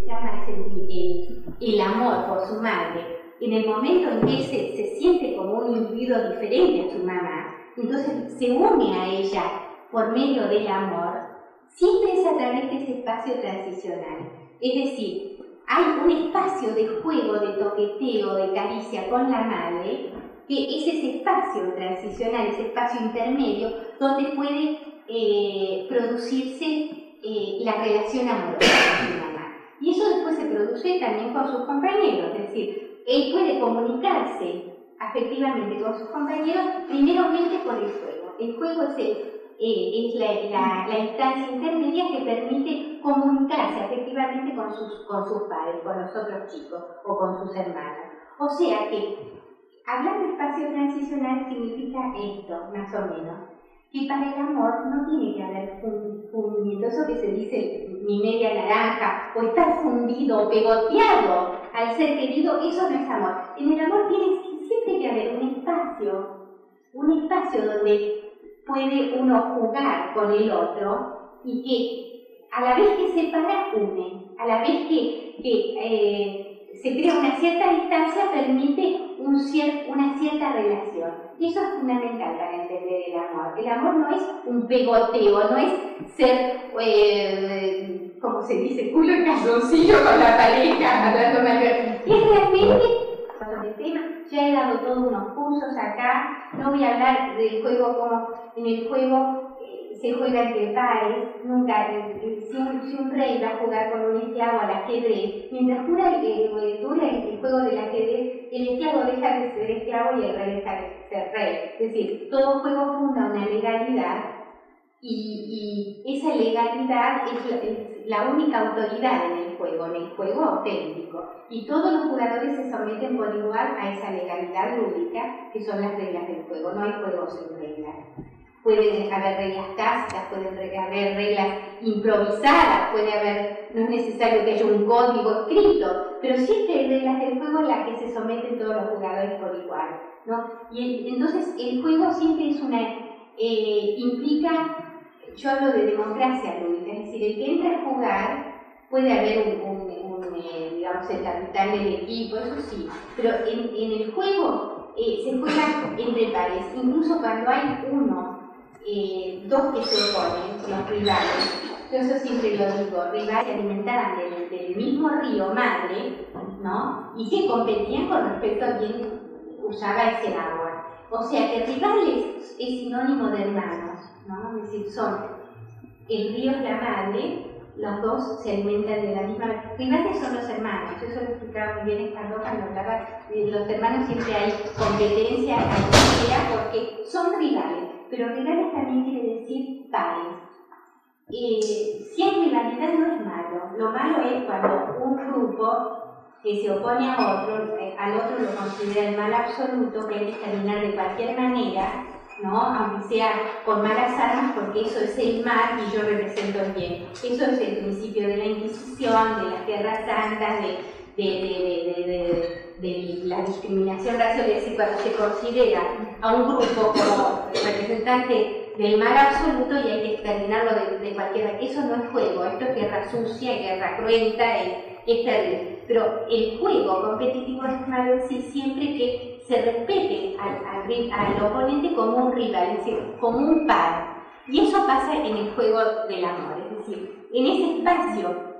se llama el, amor por su madre, en el momento en que se, se siente como un individuo diferente a su mamá, entonces se une a ella por medio del amor, siempre es a través de ese espacio transicional. Es decir, hay un espacio de juego, de toqueteo, de caricia con la madre, que es ese espacio transicional, ese espacio intermedio, donde puede eh, producirse eh, la relación amorosa. Y eso después se produce también con sus compañeros, es decir, él puede comunicarse afectivamente con sus compañeros primeramente por el juego. El juego es eh, la, instancia intermedia que permite comunicarse efectivamente con sus, con sus padres, con los otros chicos o con sus hermanos. O sea que hablar de espacio transicional significa esto, más o menos, que para el amor no tiene que haber fundimiento, eso que se dice mi media naranja, o estar fundido pegoteado al ser querido, eso no es amor. En el amor tiene siempre que haber un espacio, un espacio donde puede uno jugar con el otro y que a la vez que separa, une, a la vez que, eh, se crea una cierta distancia, permite un una cierta relación. Y eso es fundamental para entender el amor. El amor no es un pegoteo, no es ser, eh, como se dice, culo en calzoncillo con la pareja, hablando mayor. Es realmente tema. Ya he dado todos unos cursos acá. No voy a hablar del juego como en el juego se juega entre pares. Nunca, eh, eh, si, un, rey va a jugar con un esclavo al ajedrez, mientras dura el, dura el, juego del ajedrez, el esclavo deja de ser esclavo y el rey deja de ser rey. Es decir, todo juego funda una legalidad y, esa legalidad es la, única autoridad en el juego, en el juego auténtico. Y todos los jugadores se someten por igual a esa legalidad lúdica, que son las reglas del juego. No hay juego sin reglas. Pueden haber reglas tácitas, pueden haber reglas improvisadas, puede haber, no es necesario que haya un código escrito, pero siempre hay reglas del juego en las que se someten todos los jugadores por igual. ¿no? Y entonces el juego siempre es una, eh, implica yo hablo de democracia lúdica, es decir, el que entra a jugar puede haber un, eh, digamos, el capitán del equipo, eso sí, pero en, el juego eh, se juega entre pares, incluso cuando hay uno, eh, dos que se oponen, los rivales, yo eso siempre lo digo, rivales se alimentaban del, del, mismo río madre, ¿no? Y que competían con respecto a quién usaba ese agua. O sea que rivales es sinónimo de hermanos. ¿no? Es decir, son el río es la madre, los dos se alimentan de la misma. Rivales son los hermanos, eso lo explicaba muy bien cuando hablaba los hermanos, siempre hay competencia, hay porque son rivales, pero rivales también quiere decir pares. Eh, si hay rivalidad no es malo, lo malo es cuando un grupo que se opone a otro, eh, al otro lo considera el mal absoluto, que hay que exterminar de cualquier manera, ¿no? aunque sea con malas armas, porque eso es el mal y yo represento el bien. Eso es el principio de la Inquisición, de las guerras santas, de, la discriminación racial, es decir, cuando se considera a un grupo como representante del mal absoluto y hay que exterminarlo de, cualquier Eso no es juego, esto es guerra sucia, guerra cruenta, es, es terrible. Pero el juego competitivo es malo sí siempre que se respete al, oponente como un rival, es decir, como un par. Y eso pasa en el juego del amor, es decir, en ese espacio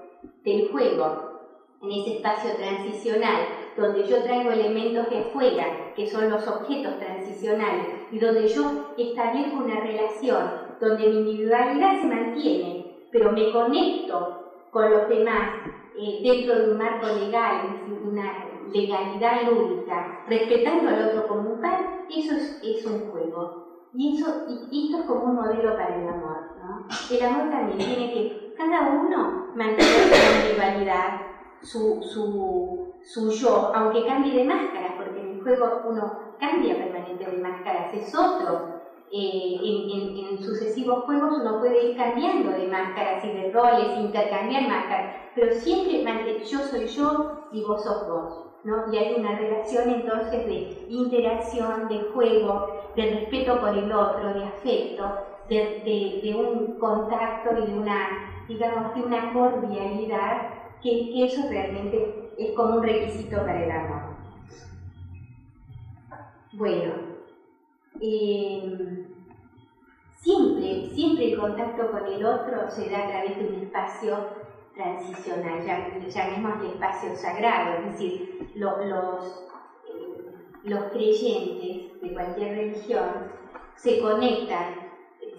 del juego, en ese espacio transicional, donde yo traigo elementos de fuera, que son los objetos transicionales, y donde yo establezco una relación, donde mi individualidad se mantiene, pero me conecto con los demás eh, dentro de un marco legal, una legalidad lúdica, respetando al otro como un par, eso es, un juego. Y, eso, esto es como un modelo para el amor. El amor también tiene que cada uno mantener su individualidad, su, su, su yo, aunque cambie de máscara, porque en el juego uno cambia permanente de máscaras, es otro. Eh, en, en, sucesivos juegos uno puede ir cambiando de máscaras y de roles, intercambiar máscaras, pero siempre yo soy yo y vos sos vos. Y hay una relación entonces de interacción, de juego, de respeto por el otro, de afecto, de, un contacto y de una, digamos, de una cordialidad que, eso realmente es como un requisito para el amor. Bueno, eh, siempre, siempre el contacto con el otro se da a través de un espacio transicional, llamémosle espacio sagrado, es decir, los, los creyentes de cualquier religión se conectan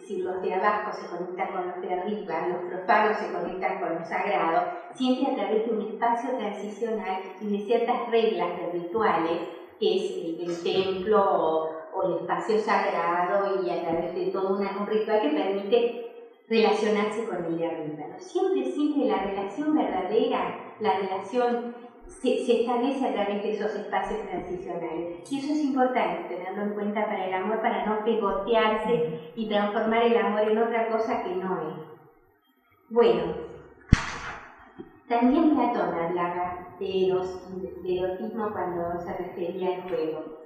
si los de abajo se conectan con los de arriba, los profanos se conectan con lo sagrado, siempre a través de un espacio transicional y de ciertas reglas de rituales, que es el, templo o, el espacio sagrado y a través de todo un ritual que permite relacionarse con el de arriba. Siempre, siempre la relación verdadera, la relación se, establece a través de esos espacios transicionales. Y eso es importante, tenerlo en cuenta para el amor, para no pegotearse y transformar el amor en otra cosa que no es. Bueno, también Platón hablaba de, erotismo cuando se refería al juego.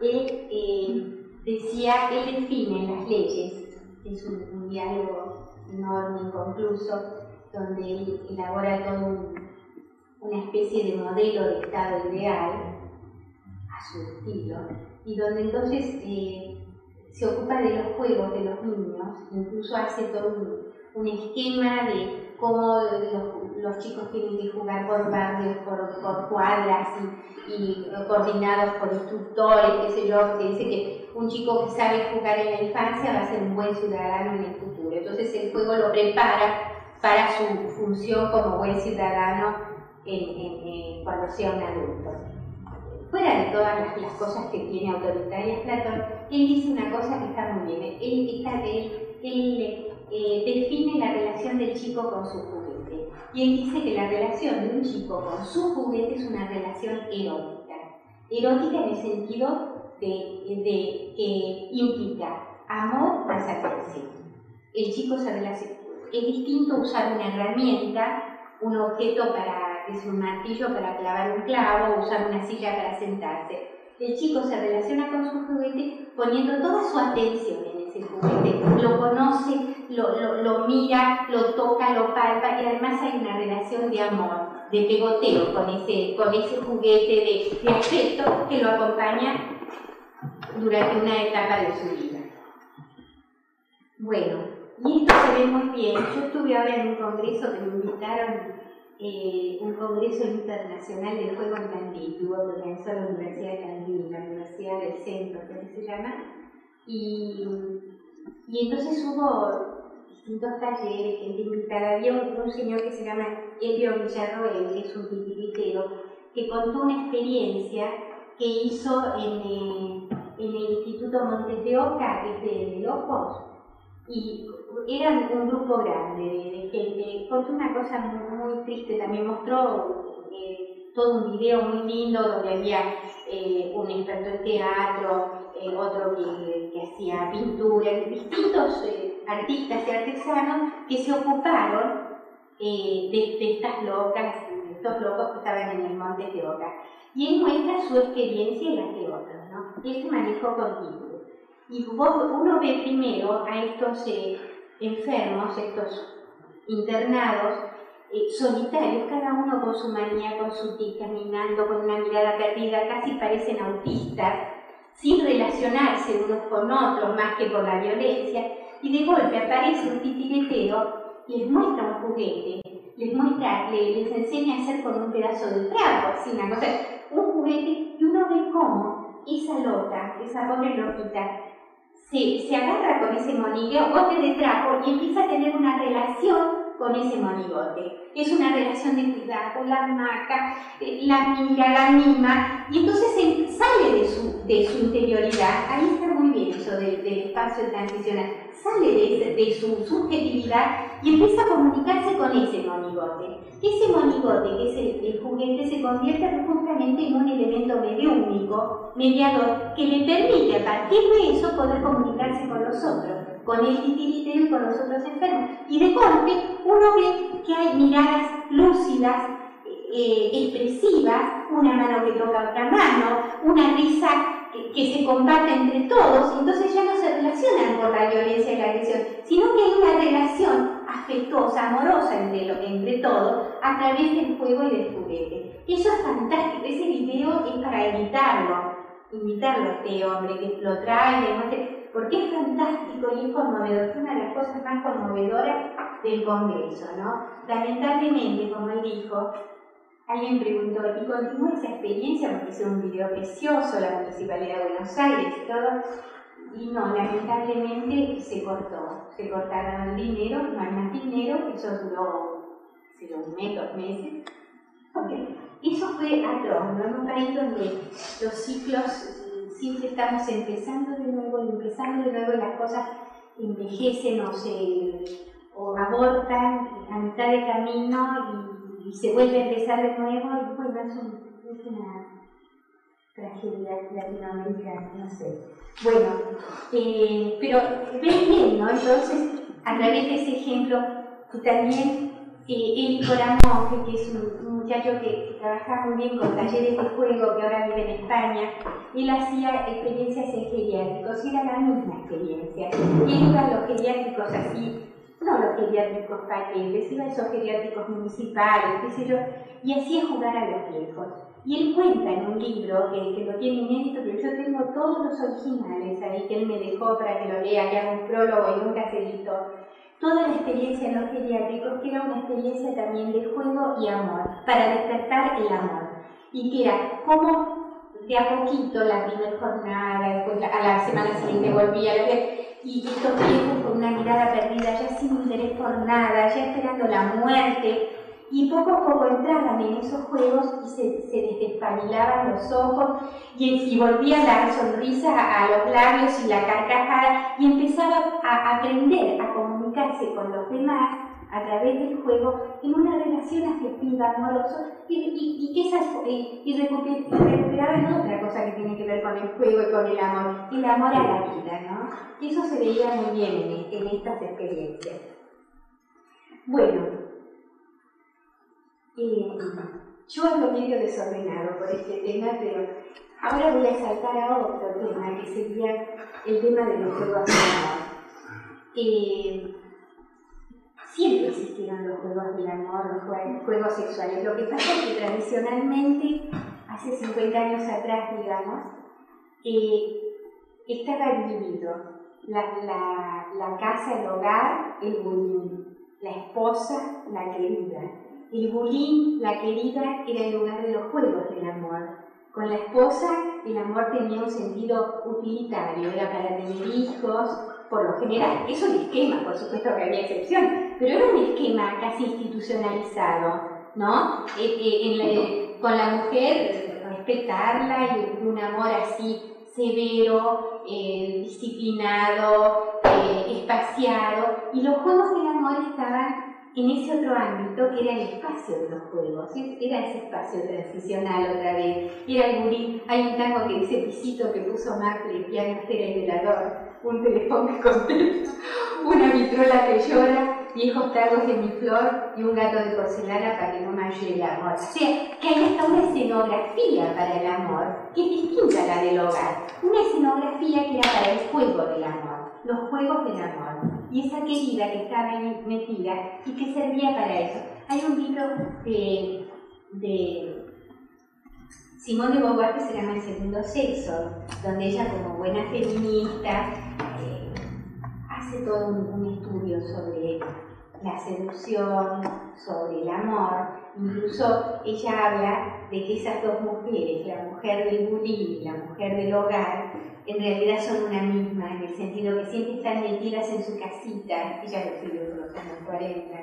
Él eh, decía, él define las leyes, es un, un diálogo enorme, inconcluso, donde él elabora todo un una especie de modelo de estado ideal a su estilo, y donde entonces eh, se ocupa de los juegos de los niños, incluso hace todo un, esquema de cómo los, chicos tienen que jugar por barrios, por, cuadras y, coordinados por instructores, qué sé yo, que dice que un chico que sabe jugar en la infancia va a ser un buen ciudadano en el futuro. Entonces el juego lo prepara para su función como buen ciudadano cuando sea un adulto. Fuera de todas las, cosas que tiene autoritarias Platón, él dice una cosa que está muy bien. Él, él, eh, define la relación del chico con su juguete. Y él dice que la relación de un chico con su juguete es una relación erótica. Erótica en el sentido de, que implica amor más atracción. El chico se relaciona. Es distinto usar una herramienta, un objeto para es un martillo para clavar un clavo o usar una silla para sentarse. El chico se relaciona con su juguete poniendo toda su atención en ese juguete. Lo conoce, lo, lo, mira, lo toca, lo palpa y además hay una relación de amor, de pegoteo con ese, con ese juguete de, de afecto que lo acompaña durante una etapa de su vida. Bueno, y esto se ve muy bien. Yo estuve ahora en un congreso que me invitaron eh, un congreso internacional del juego en Candil, que organizó la Universidad de Candil, la Universidad del Centro, que se llama, y, y entonces hubo distintos talleres, gente. Había un, señor que se llama Elio Villarroel, que es un titiritero, que contó una experiencia que hizo en, eh, en el Instituto Montes de Oca, que es de Locos, y eran un grupo grande de, gente. Contó una cosa muy, triste, también mostró eh, todo un video muy lindo donde había eh, un experto en teatro, eh, otro que, que, hacía pintura, distintos artistas y artesanos que se ocuparon de, estas locas, de estos locos que estaban en el monte de Oca. Y él muestra su experiencia y la de otros, ¿no? Y este manejo continuo. Y uno ve primero a estos eh, enfermos, estos internados, eh, solitarios, cada uno con su manía, con su tic, caminando con una mirada perdida, casi parecen autistas, sin relacionarse unos con otros más que por la violencia, y de golpe aparece un titiritero y les muestra un juguete, les muestra, les, enseña a hacer con un pedazo de trapo, así una un juguete, y uno ve cómo esa loca, esa pobre loquita, se, se agarra con ese monigote de trapo y empieza a tener una relación con ese monigote. Es una relación de cuidado, la maca, eh, la mira, la mima, y entonces sale de su, de su interioridad. Ahí está muy bien eso del, espacio transicional. Sale de, su subjetividad y empieza a comunicarse con ese monigote. Ese monigote, que es el, juguete, se convierte justamente en un elemento medio único, mediador, que le permite a partir de eso poder comunicarse con los otros con el titiritero y con los otros enfermos. Y de golpe uno ve que hay miradas lúcidas, eh, expresivas, una mano que toca otra mano, una risa que, se comparte entre todos, entonces ya no se relacionan por la violencia y la agresión, sino que hay una relación afectuosa, amorosa entre, entre todos, a través del juego y del juguete. Eso es fantástico, ese video es para invitarlo, invitarlo a este hombre que lo trae, porque es fantástico y es conmovedor, es una de las cosas más conmovedoras del Congreso, ¿no? Lamentablemente, como él dijo, alguien preguntó, ¿y continúa esa experiencia? Porque es un video precioso, la Municipalidad de Buenos Aires y todo, y no, lamentablemente se cortó, se cortaron el dinero, no hay más dinero, eso duró hace dos meses, meses. Okay. Eso fue atroz, ¿no? En un país donde los ciclos siempre estamos empezando de nuevo y empezando de nuevo las cosas envejecen o se o abortan a mitad de camino y, se vuelve a empezar de nuevo y bueno, es, es una tragedia latinoamericana, no sé. Bueno, eh, pero ven bien, ¿no? Entonces, a través de ese ejemplo, tú también, eh, Eli Coramonge, que es un, muchacho que trabaja muy bien con talleres de juego, que ahora vive en España, él hacía experiencias en geriátricos y era la misma experiencia. Y él iba a los geriátricos así, no los geriátricos paquetes, iba a esos geriátricos municipales, qué sé yo, y hacía jugar a los viejos. Y él cuenta en un libro que, que, lo tiene inédito, pero yo tengo todos los originales ahí que él me dejó para que lo lea, que haga un prólogo y nunca se editó. Toda la experiencia en los geriátricos, que era una experiencia también de juego y amor, para despertar el amor. Y que era como de a poquito, la primera jornada, después a la semana siguiente volvía, y estos viejos con una mirada perdida, ya sin interés por nada, ya esperando la muerte, y poco a poco entraban en esos juegos y se, se los ojos y, y volvía la sonrisa a los labios y la carcajada y empezaba a aprender a con los demás a través del juego en una relación afectiva, amorosa y, y, y, que esas, y, otra cosa que tiene que ver con el juego y con el amor, el amor a la vida, ¿no? Y eso se veía muy bien en, en estas experiencias. Bueno, yo hablo medio desordenado por este tema, pero ahora voy a saltar a otro tema, que sería el tema de los juegos de. Eh, siempre existieron los juegos del amor, los juegos sexuales. Lo que pasa es que tradicionalmente, hace 50 años atrás, digamos, eh, estaba dividido la, la, la, casa, el hogar, el bullying, la esposa, la querida. El bulín, la querida, era el lugar de los juegos del amor. Con la esposa, el amor tenía un sentido utilitario, era para tener hijos, por lo general. Es un esquema, por supuesto que había excepción, pero era un esquema casi institucionalizado, ¿no? Eh, eh, eh, con la mujer, respetarla y un amor así severo, disciplinado, espaciado, y los juegos del amor estaban en ese otro ámbito que era el espacio de los juegos, era ese espacio transicional otra vez, era el gurí, hay un tango que dice pisito que puso Marple, piano, estera y velador, un teléfono que una vitrola que llora, viejos tangos de mi flor y un gato de porcelana para que no ayude el amor. O sea, que hay hasta una escenografía para el amor, que es distinta a la del hogar, una escenografía que era para el juego del amor, los juegos del amor y esa querida que estaba ahí metida y que servía para eso. Hay un libro de, de Simón de Beauvoir que se llama El segundo sexo, donde ella como buena feminista hace todo un, estudio sobre la seducción, sobre el amor, incluso ella habla de que esas dos mujeres, la mujer del bullying y la mujer del hogar, en realidad son una misma, en el sentido que siempre están metidas en su casita, ella lo escribió por los años 40,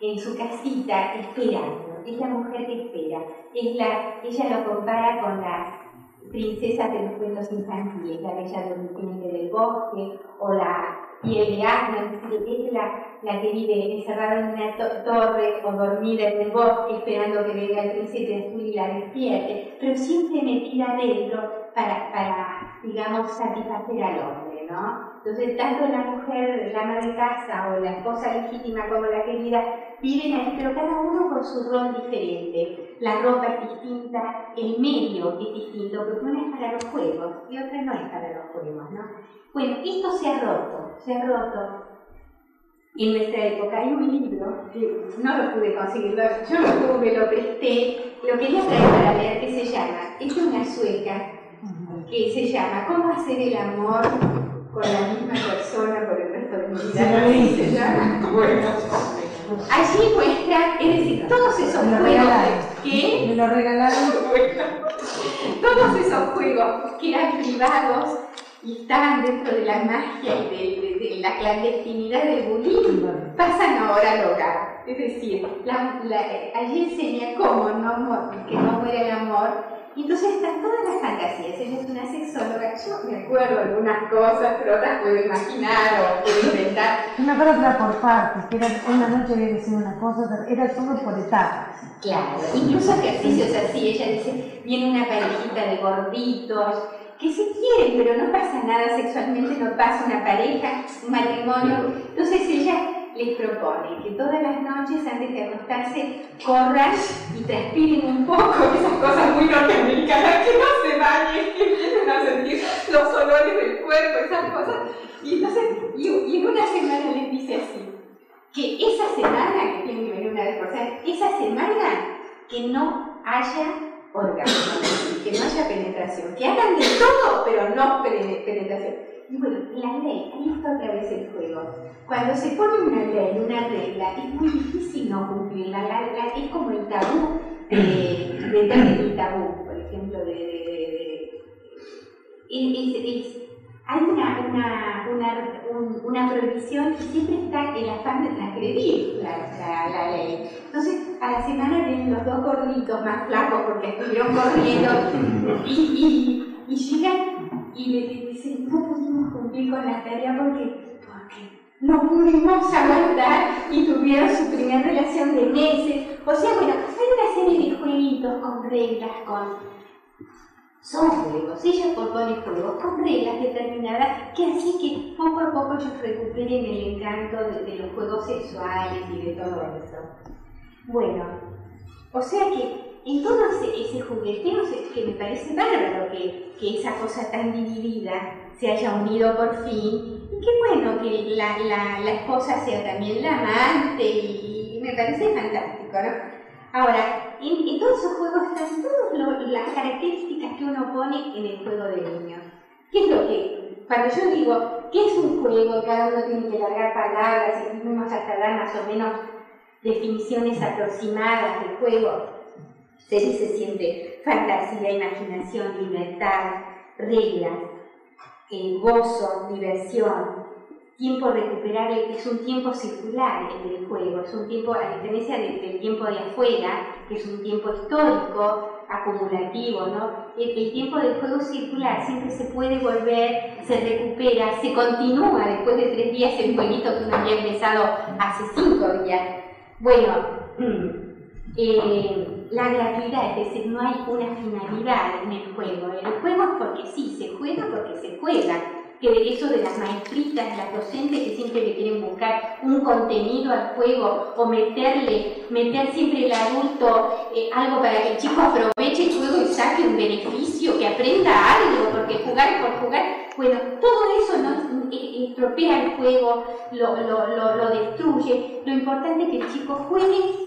en su casita esperando, es la mujer que espera, es la, ella lo compara con las princesas de los cuentos infantiles, la bella durmiente del bosque o la piel de asno, es la, la que vive encerrada en una torre o dormida en el bosque esperando que venga el príncipe azul y la despierte, pero siempre metida adentro para, para, digamos, satisfacer al hombre, ¿no? Entonces, tanto la mujer, la ama de casa o la esposa legítima como la querida viven ahí, pero cada uno con su rol diferente. La ropa es distinta, el medio es distinto, porque una es para los juegos y otra no es para los juegos, ¿no? Bueno, esto se ha roto, se ha roto en nuestra época hay un libro no lo pude conseguir, yo lo tuve, lo presté, lo quería traer para leer, que se llama, es una sueca, que se llama ¿Cómo hacer el amor con la misma persona por el resto de mi vida? se llama. Bueno. Allí muestra, es decir, todos esos juegos que... Me lo regalaron. todos esos juegos que eran privados y estaban dentro de la magia y de, la clandestinidad del budismo, pasan ahora al hogar. Es decir, allí enseña cómo no, que no muere el amor. Y entonces están todas las fantasías. Ella es una sexóloga. Yo me acuerdo algunas cosas, pero otras puedo imaginar o puedo inventar. Una otra por partes, que era una noche había que hacer una cosa, era todo por etapas. Claro, incluso ejercicios así. Ella dice, viene una parejita de gorditos que se quieren, pero no pasa nada sexualmente, no pasa una pareja, un matrimonio. Entonces ella les propone que todas las noches antes de acostarse corran y transpiren un poco esas cosas muy norteamericanas, que no se bañen, que empiecen a sentir los olores del cuerpo, esas cosas. Y entonces, y, en una semana les dice así, que esa semana, que tienen que venir una vez por semana, esa semana que no haya orgasmo, que no haya penetración, que hagan de todo, pero no penetración. Y bueno, la ley, ahí está otra vez el juego. Cuando se pone una ley, una regla, es muy difícil no cumplirla. La, es como el tabú, eh, de tabú, por ejemplo, de, de, es, hay una, una, una, una, prohibición y siempre está el afán de transgredir la, la, ley. Entonces, a la semana vienen los dos gorditos más flacos porque estuvieron corriendo y, y, y llegan y le dicen, no pudimos cumplir con la tarea porque, porque no pudimos aguantar y tuvieron su primera relación de meses. O sea, bueno, hay una serie de jueguitos con reglas, con son juegos, ella propone juegos con reglas determinadas que así que poco a poco ellos recuperen el encanto de, los juegos sexuales y de todo eso. Bueno, o sea que en todo ese, jugueteo que me parece bárbaro que, que esa cosa tan dividida se haya unido por fin y qué bueno que la, la, esposa sea también la amante y, y me parece fantástico, ¿no? Ahora, en, todos esos juegos están todas las características que uno pone en el juego de niños. ¿Qué es lo que, cuando yo digo, ¿qué es un juego? Cada uno tiene que largar palabras y vamos a dar más o menos definiciones aproximadas del juego. Se dice siempre fantasía, imaginación, libertad, reglas, eh, gozo, diversión, tiempo recuperable es un tiempo circular el del juego, es un tiempo, a diferencia del, tiempo de afuera, que es un tiempo histórico, acumulativo, ¿no? El, tiempo del juego circular siempre se puede volver, se recupera, se continúa después de tres días el jueguito que uno había empezado hace cinco días. Bueno, eh, la gratuidad, es decir, no hay una finalidad en el juego. El juego es porque sí, se juega porque se juega que eso de las maestritas, las docentes que siempre le quieren buscar un contenido al juego o meterle, meter siempre el adulto eh, algo para que el chico aproveche el juego y saque un beneficio, que aprenda algo, porque jugar por jugar, bueno, todo eso no eh, estropea el juego, lo, lo, lo destruye. Lo importante es que el chico juegue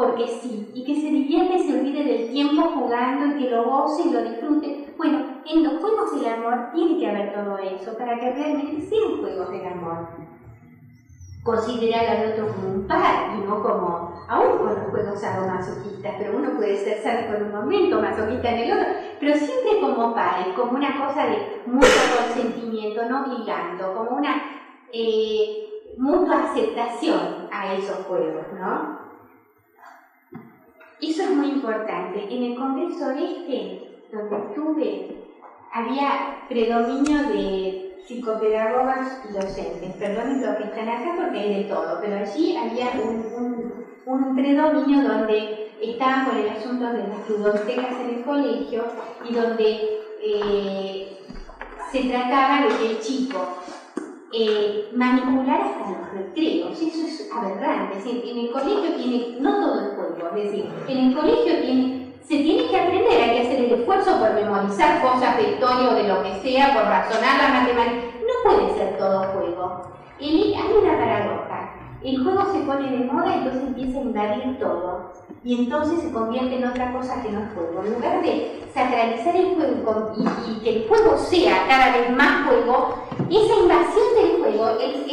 porque sí, y que se divierte y se olvide del tiempo jugando y que lo goce y lo disfrute. Bueno, en los juegos del amor tiene que haber todo eso para que realmente sean juegos del amor. Considerar al otro como un par y no como, aún con los juegos sadomasoquistas, pero uno puede ser sano por un momento, masoquista en el otro, pero siempre como pares, como una cosa de mucho consentimiento, no obligando, como una eh, mutua aceptación a esos juegos, ¿no? Eso es muy importante. En el Congreso Este, donde estuve, había predominio de psicopedagogas y docentes. Perdonen los que están acá porque hay de todo, pero allí había un, un, predominio donde estaban con el asunto de las ludotecas en el colegio y donde eh, se trataba de que el chico eh, manipular hasta los recreos, eso es aberrante, es decir, en el colegio tiene, no todo el juego, es decir, en el colegio tiene, se tiene que aprender, hay que hacer el esfuerzo por memorizar cosas de historia o de lo que sea, por razonar la matemática, no puede ser todo juego. Y hay una paradoja, el juego se pone de moda, entonces empieza a invadir todo. Y entonces se convierte en otra cosa que no es juego. En lugar de sacralizar el juego y, que el juego sea cada vez más juego, esa invasión del juego, ese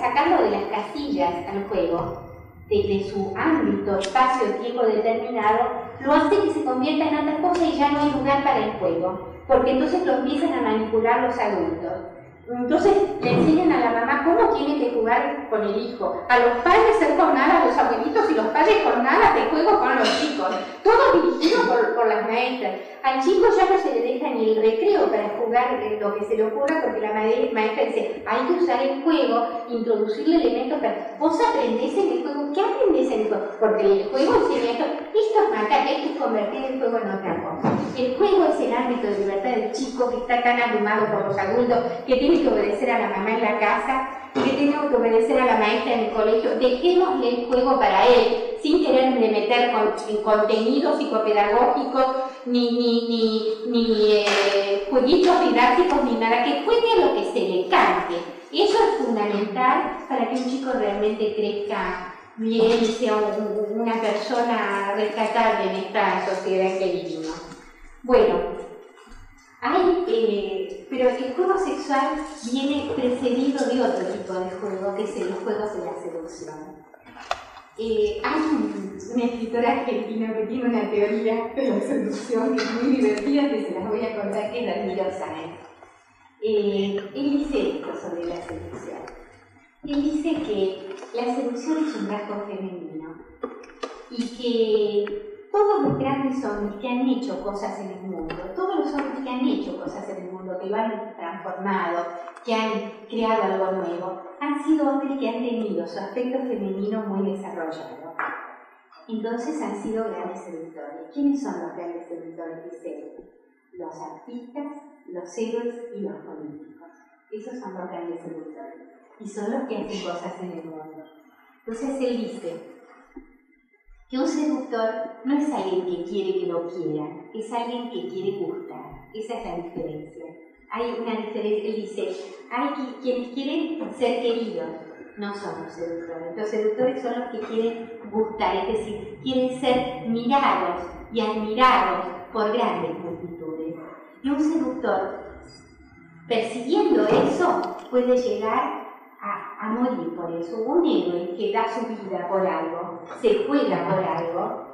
sacarlo de las casillas al juego, de, su ámbito, espacio, tiempo determinado, lo hace que se convierta en otra cosa y ya no hay lugar para el juego. Porque entonces lo empiezan a manipular los adultos. Entonces le enseñan a la mamá cómo tiene que jugar con el hijo. A los padres ser con nada, a los abuelitos y los padres con nada de juego con los chicos. Todo dirigido por, las maestras. Al chico ya no se le deja ni el recreo para jugar lo que se le ocurra porque la maestra dice, hay que usar el juego, introducirle elementos para... Vos aprendés en el juego, ¿qué aprendés en el juego? Porque el juego enseña esto, esto es matar, esto es convertir el juego en otra cosa. El juego es el ámbito de libertad del chico que está tan abrumado por los adultos, que tiene que obedecer a la mamá en la casa, que tiene que obedecer a la maestra en el colegio. Dejémosle el juego para él, sin quererle meter en contenidos psicopedagógicos, ni, ni, ni, ni eh, jueguitos didácticos, ni nada, que juegue lo que se le cante. Eso es fundamental para que un chico realmente crezca bien y sea una persona rescatable en esta sociedad que vivimos. Bueno, hay, eh, pero el juego sexual viene precedido de otro tipo de juego, que es el juego de la seducción. Eh, hay un, una escritora que tiene una teoría de la seducción que es muy divertida, que se las voy a contar, que es Danilo Sáenz. Eh, él dice esto sobre la seducción. Él dice que la seducción es un rasgo femenino y que todos los grandes hombres que han hecho cosas en el mundo, todos los hombres que han hecho cosas en el mundo, que lo han transformado, que han creado algo nuevo, han sido hombres que han tenido su aspecto femenino muy desarrollado. Entonces han sido grandes seductores. ¿Quiénes son los grandes seductores? Dice los artistas, los héroes y los políticos. Esos son los grandes seductores. Y son los que hacen cosas en el mundo. Entonces él dice, que un seductor no es alguien que quiere que lo quieran, es alguien que quiere gustar. Esa es la diferencia. Hay una diferencia, él dice, hay quienes quieren ser queridos, no son los seductores. Los seductores son los que quieren gustar, es decir, quieren ser mirados y admirados por grandes multitudes. Y un seductor, persiguiendo eso, puede llegar a, morir por eso. Un héroe que da su vida por algo, se juega por algo,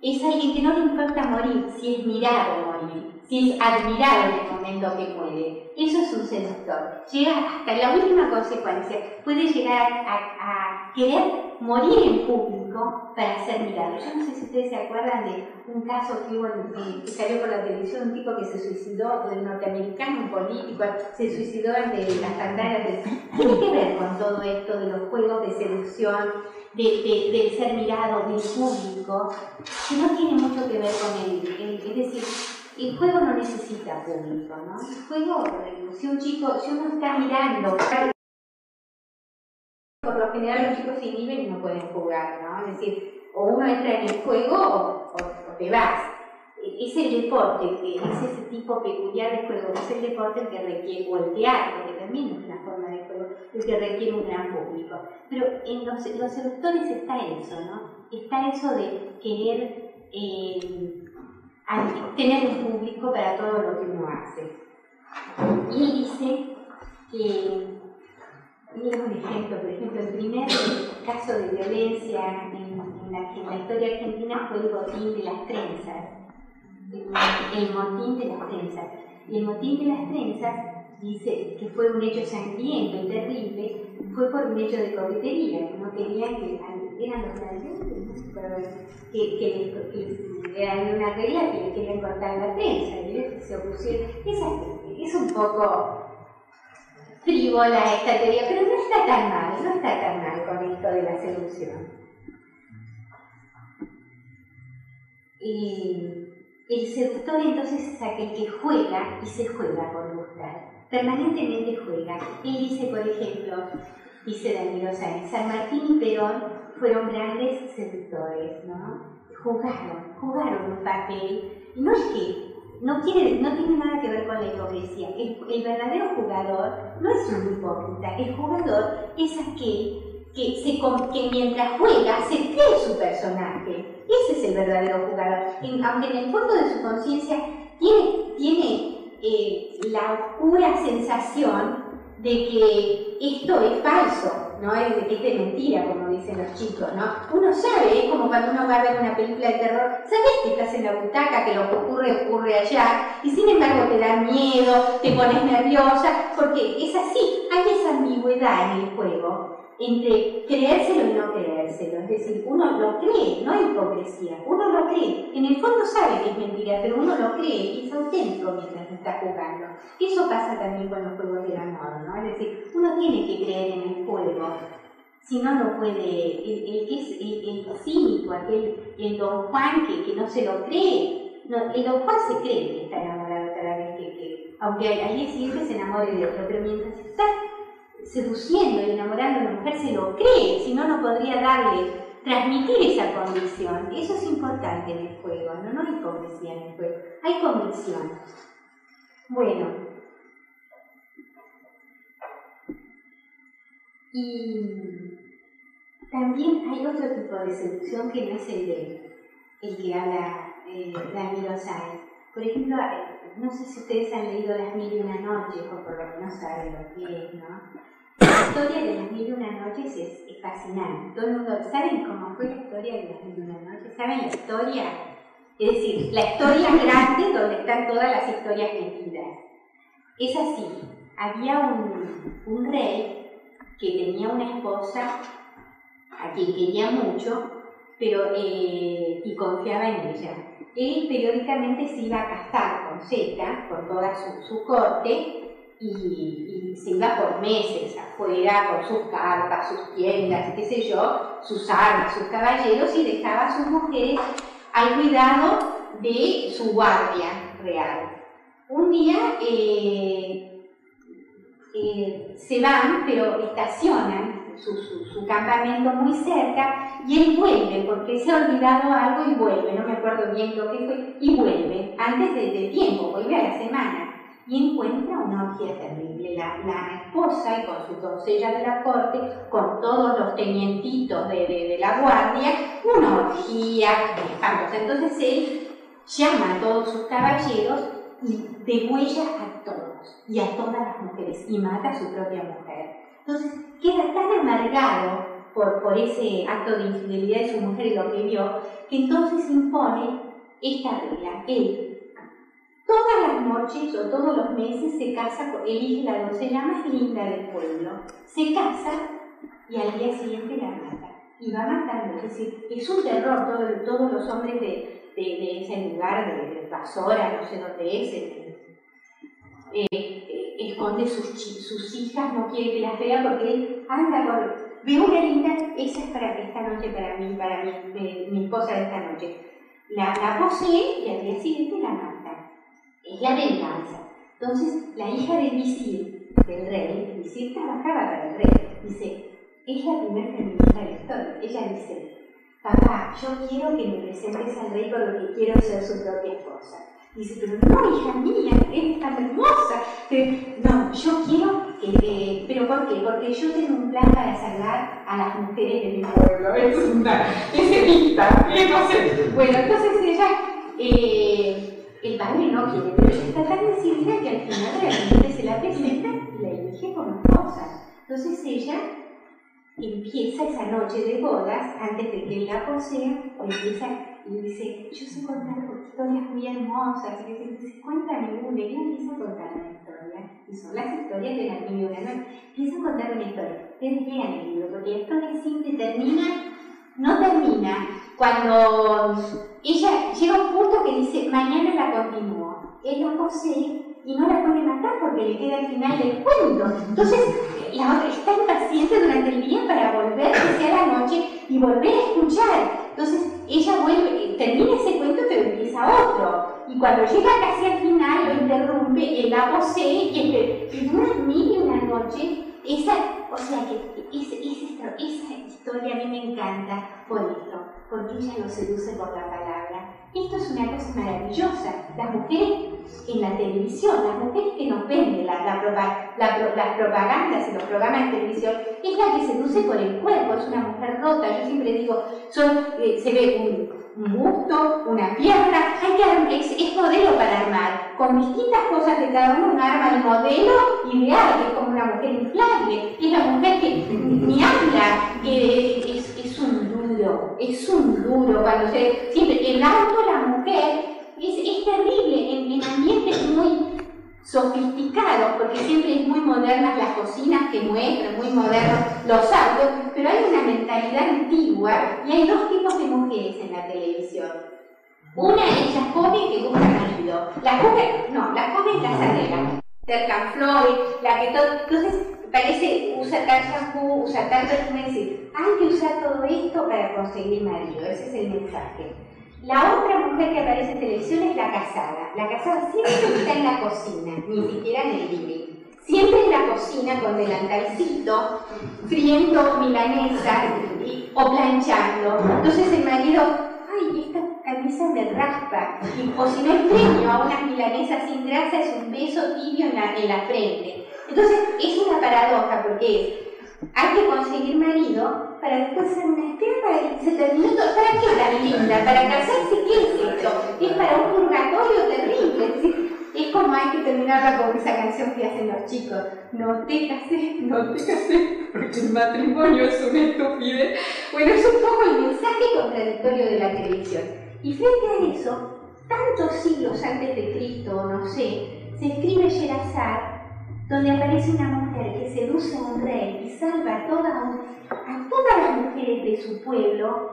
es alguien que no le importa morir si es mirado morir, si es admirado en el momento que muere. Eso es un seductor. Llega hasta la última consecuencia. Puede llegar a, a querer morir en público para ser mirado. Yo no sé si ustedes se acuerdan de un caso que, hubo que salió por la televisión, un tipo que se suicidó, de un norteamericano, un político, se suicidó ante las pantallas. De... Tiene que ver con todo esto de los juegos de seducción, de, de, ser mirado del público, que no tiene mucho que ver con él. Es decir, el juego no necesita público, ¿no? El juego, si un chico, si uno está mirando, por lo general los chicos se inhiben no pueden jugar, ¿no? Es decir, o uno entra en el juego o, te vas. E, es el deporte, es ese tipo peculiar de juego, es el deporte que requiere, o el que también es una forma de juego, el que requiere un gran público. Pero en los, los seductores está eso, ¿no? Está eso de querer eh, tener un público para todo lo que uno hace. Y dice que un ejemplo, por ejemplo, el primer caso de violencia en, la, historia argentina fue el botín de las trenzas. El, motín de las trenzas. Y el motín de las trenzas dice que fue un hecho sangriento y terrible, fue por un hecho de coquetería, que no querían que eran los que, que, que, eran una regla que le querían cortar la trenza y se opusieron. es un poco frívola esta teoría, pero no está tan mal, no está tan mal con esto de la seducción. el seductor entonces es aquel que juega y se juega por gustar, permanentemente juega. Él dice, por ejemplo, dice Danilo Sáenz, San Martín y Perón fueron grandes seductores, ¿no? Jugaron, jugaron un papel, no es que no, tiene nada que ver con la hipocresía. El, verdadero jugador no es un hipócrita, el jugador es aquel que mientras juega se cree su personaje. Ese es el verdadero jugador. aunque en el fondo de su conciencia tiene, tiene eh, la oscura sensación de que esto es falso, ¿no? Es, es, de mentira, como dicen los chicos, ¿no? Uno sabe, es como cuando uno va a ver una película de terror, sabes que estás en la butaca, que lo que ocurre ocurre allá, y sin embargo te da miedo, te pones nerviosa, porque es así, hay esa ambigüedad en el juego entre creérselo y no creérselo. Es decir, uno lo cree, no hay hipocresía, uno lo cree. En el fondo sabe que es mentira, pero uno lo cree y es auténtico mientras está jugando. Eso pasa también con los juegos del amor, ¿no? Es decir, uno tiene que creer en el juego. Si no, no puede. El, es el, cínico, aquel, el don Juan que, que no se lo cree. El don Juan se cree que está enamorado cada vez que, que aunque al día siguiente se enamore de otro, pero mientras está seduciendo y enamorando a la mujer se lo cree, si no, no podría darle, transmitir esa convicción. Eso es importante en el juego, no, no hay hipocresía en el juego, hay convicción. Bueno, y también hay otro tipo de seducción que no es el de el que habla eh, Daniel Sáenz. Por ejemplo, eh, no sé si ustedes han leído Las Mil y una Noches, o por lo menos saben lo que es, ¿no? La historia de las mil y una noches es, fascinante. Todo el mundo, ¿saben cómo fue la historia de las mil y una noches? ¿Saben la historia? Es decir, la historia grande donde están todas las historias metidas. Es así. Había un, rey que tenía una esposa a quien quería mucho, pero eh, y confiaba en ella. Él periódicamente se iba a casar con Z, con toda su, corte, y, se iba por meses afuera con sus cartas, sus tiendas, qué sé yo, sus armas, sus caballeros y dejaba a sus mujeres al cuidado de su guardia real. Un día eh, eh, se van, pero estacionan su, campamento muy cerca y él vuelve porque se ha olvidado algo y vuelve, no me acuerdo bien lo que fue, y vuelve antes de, de tiempo, vuelve a la semana y encuentra una orgía terrible. La, la, esposa y con sus doncellas de la corte, con todos los tenientitos de, de, la guardia, una orgía espantosa. Entonces él llama a todos sus caballeros y degüella a todos y a todas las mujeres y mata a su propia mujer. Entonces queda tan amargado por, por ese acto de infidelidad de su mujer y lo que vio, que entonces impone esta regla. Él Todas las noches o todos los meses se casa, elige la doncella más linda del pueblo, se casa y al día siguiente la mata. Y va matando, es decir, es un terror, todos los hombres de, de, ese lugar, de, de, no sé dónde es, eh, eh, esconde sus, sus hijas, no quiere que las vea porque anda con... Veo una linda, esa es para esta noche, para mí, para mi, mi esposa de esta noche. La, la posee y al día siguiente la mata es la venganza. Entonces, la hija del visir, del rey, visir trabajaba para el rey, dice, es la primera feminista de la historia. Ella dice, papá, yo quiero que me presentes al rey por lo que quiero ser su propia esposa. Dice, pero no, hija mía, eres tan hermosa. no, yo quiero que, pero ¿por qué? Porque yo tengo un plan para salvar a las mujeres de mi pueblo. Es una, es no sé. Bueno, entonces ella, eh, el padre no quiere, pero está tan decidida que al final realmente se la presenta y la elige como esposa. Entonces ella empieza esa noche de bodas, antes de que él la posea, empieza y dice, yo sé contar historias muy hermosas, y dice, cuéntame una, y ella empieza a contar una historia, y son las historias de la niña, ¿no? empieza a contar una historia, ustedes el libro, porque la historia siempre termina no termina cuando ella llega a un punto que dice, mañana la continúo. Él la posee y no la puede matar porque le queda el final del cuento. Entonces, la otra está impaciente durante el día para volver hacia la noche y volver a escuchar. Entonces, ella vuelve, termina ese cuento pero empieza otro. Y cuando llega casi al final, lo interrumpe, él la posee y, y dura mil una noche. Esa, o sea que esa historia a mí me encanta por esto, porque ella lo seduce por la palabra Esto es una cosa maravillosa. Las mujeres en la televisión, las mujeres que nos venden la, las propagandas y los programas de televisión, es la que seduce por el cuerpo, es una mujer rota. Yo siempre digo, eh, se ve un, busto, una pierna, hay que, es, es, modelo para armar, con distintas cosas de cada uno, arma el modelo ideal, que es como una mujer inflable, es la mujer que ni habla, que es, es un duro, es un duro cuando se, siempre, el auto, la mujer, es, terrible en, ambientes muy sofisticados, porque siempre es muy modernas las cocinas que muestran, muy modernos los autos, pero hay una mentalidad antigua y hay dos tipos de mujeres en la televisión. Una es la joven que busca marido. La joven, no, la joven es la sadera. Cercan flores, la que todo. Entonces, parece, usa tal shampoo, usa tal perfume, hay que usar todo esto para conseguir marido. Ese es el mensaje. La otra mujer que aparece en televisión es la casada. La casada siempre está en la cocina, ni siquiera en el living. Siempre en la cocina con delantalcito, friendo milanesa o planchando. Entonces el marido, ay, esta camisa me raspa. o si no es premio a unas milanesas sin grasa, es un beso tibio en la, en la frente. Entonces es una paradoja porque es hay que conseguir marido para después ser una espera para que se termine todo. ¿Para qué tan linda? ¿Para casarse? ¿Qué es esto? Es para un purgatorio terrible. Es, como hay que terminarla con esa canción que hacen los chicos. No te cases, no te cases, porque el matrimonio es una estupidez. Bueno, es un poco el mensaje contradictorio de la televisión. Y frente a eso, tantos siglos antes de Cristo, no sé, se escribe Sherazar donde aparece una mujer que seduce a un rey y salva a, todas las mujeres de su pueblo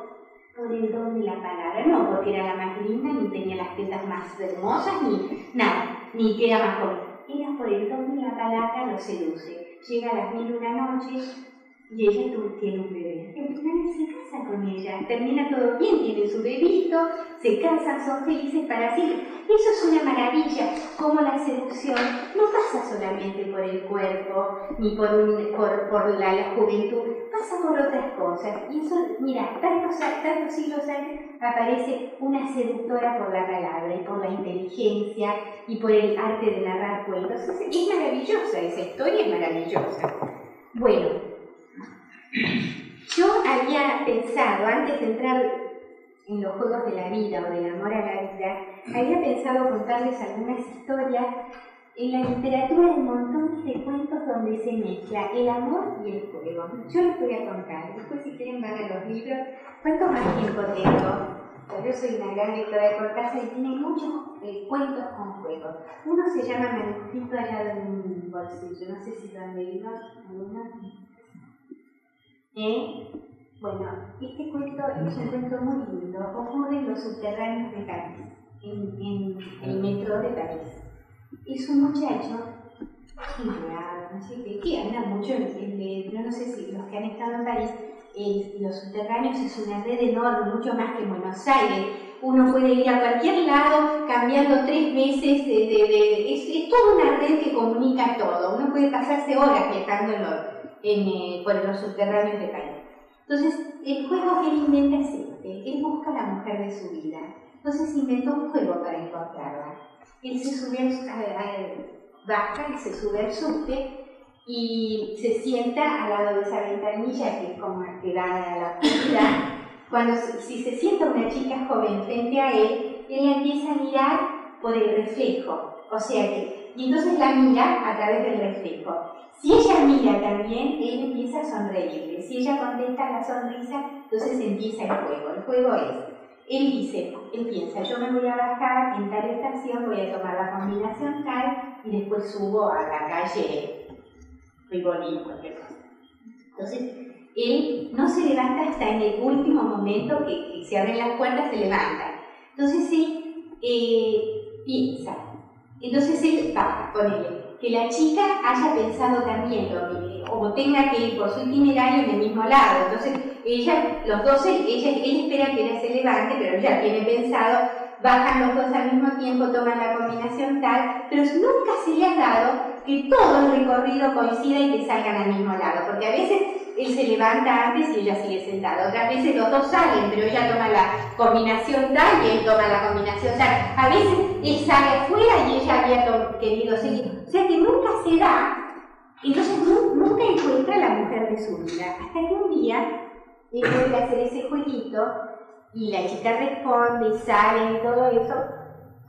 por el don de la palabra. No porque era la más linda, ni tenía las tetas más hermosas, ni nada, ni que era más joven. Era por el don de la palabra lo seduce. Llega a las mil una noches, y ella tiene un bebé. El final se casa con ella, termina todo bien, tiene su bebito, se casan, son felices para siempre. Eso es una maravilla, como la seducción no pasa solamente por el cuerpo, ni por, por, la, juventud, pasa por otras cosas. Y eso, mira, tantos, tantos siglos antes aparece una seductora por la palabra y por la inteligencia y por el arte de narrar cuentos. es maravillosa, esa historia es maravillosa. Bueno, yo había pensado, antes de entrar en los juegos de la vida o del amor a la vida, había pensado contarles algunas historias. En la literatura hay montones de cuentos donde se mezcla el amor y el juego. Yo les voy a contar, después si quieren van a los libros. ¿Cuánto más tiempo tengo? Yo soy una gran lectora de Cortázar y tiene muchos eh, cuentos con juegos. Uno se llama Manuscrito allá en un bolsillo, no sé si lo han leído alguno. ¿Eh? Bueno, este cuento es un cuento muy lindo, ocurre en los subterráneos de París, en, el metro de París. Es un muchacho no sé que anda mucho, yo no sé si los que han estado en París, los subterráneos es una red enorme, mucho más que en Buenos Aires. Uno puede ir a cualquier lado cambiando tres veces, de, es, es, toda una red que comunica todo. Uno puede pasarse horas viajando en, en, eh, por los subterráneos de París. Entonces, el juego que él inventa es este. Él busca a la mujer de su vida. Entonces inventó un juego para encontrarla. Él se sube al, baja y se sube al subte y se sienta al lado de esa ventanilla que es como que da a la oscuridad. Cuando si se sienta una chica joven frente a él, él empieza a mirar por el reflejo. O sea que, y entonces la mira a través del reflejo. Si ella mira también, él empieza a sonreírle. Si ella contesta la sonrisa, entonces empieza el juego. El juego es, él dice, él piensa, yo me voy a bajar en tal estación, voy a tomar la combinación tal y después subo a la calle Rigolín, cualquier cosa. Entonces, él no se levanta hasta en el último momento que, se abren las puertas, se levanta. Entonces él eh, piensa. Entonces él con él que la chica haya pensado también lo o tenga que ir por su itinerario en el mismo lado. Entonces, ella, los dos, ella, él espera que ella se levante, pero ella tiene pensado, bajan los dos al mismo tiempo, toman la combinación tal, pero nunca se le ha dado que todo el recorrido coincida y que salgan al mismo lado, porque a veces él se levanta antes y ella sigue sentada. Otras veces los dos salen, pero ella toma la combinación tal y él toma la combinación tal. A veces él sale afuera y ella había querido seguir. O sea que nunca se da. Entonces nunca encuentra a la mujer de su vida. Hasta que un día él vuelve a hacer ese jueguito y la chica responde y sale y todo eso.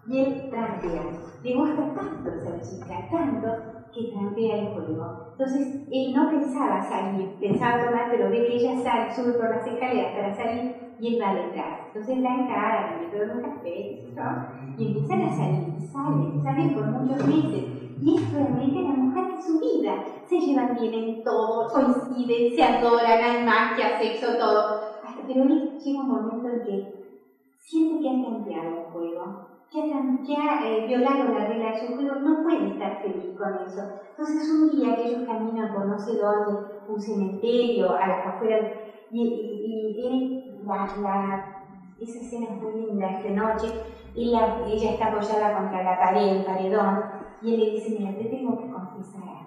Y él trampea. Le gusta tanto esa chica, tanto, que trampea el juego. Entonces, él no pensaba salir, pensaba tomar, pero ve que ella sale, sube por las escaleras para salir y él va detrás. Entonces la encara, le toma un café, ¿no? y empiezan a salir, salen, salen por muchos meses. Y es realmente la mujer de su vida. Se llevan bien en todo, coinciden, se adoran, hay magia, sexo, todo. Pero llega un momento en que siente que han cambiado el juego que ha, eh, violado la regla de su juego, no puede estar feliz con eso. Entonces un día que ellos caminan por no sé dónde, un cementerio, a las afueras, y, y, él, la, la, esa escena es muy linda, esta noche, ella, ella está apoyada contra la pared, el paredón, y él le dice, mira, te tengo que confesar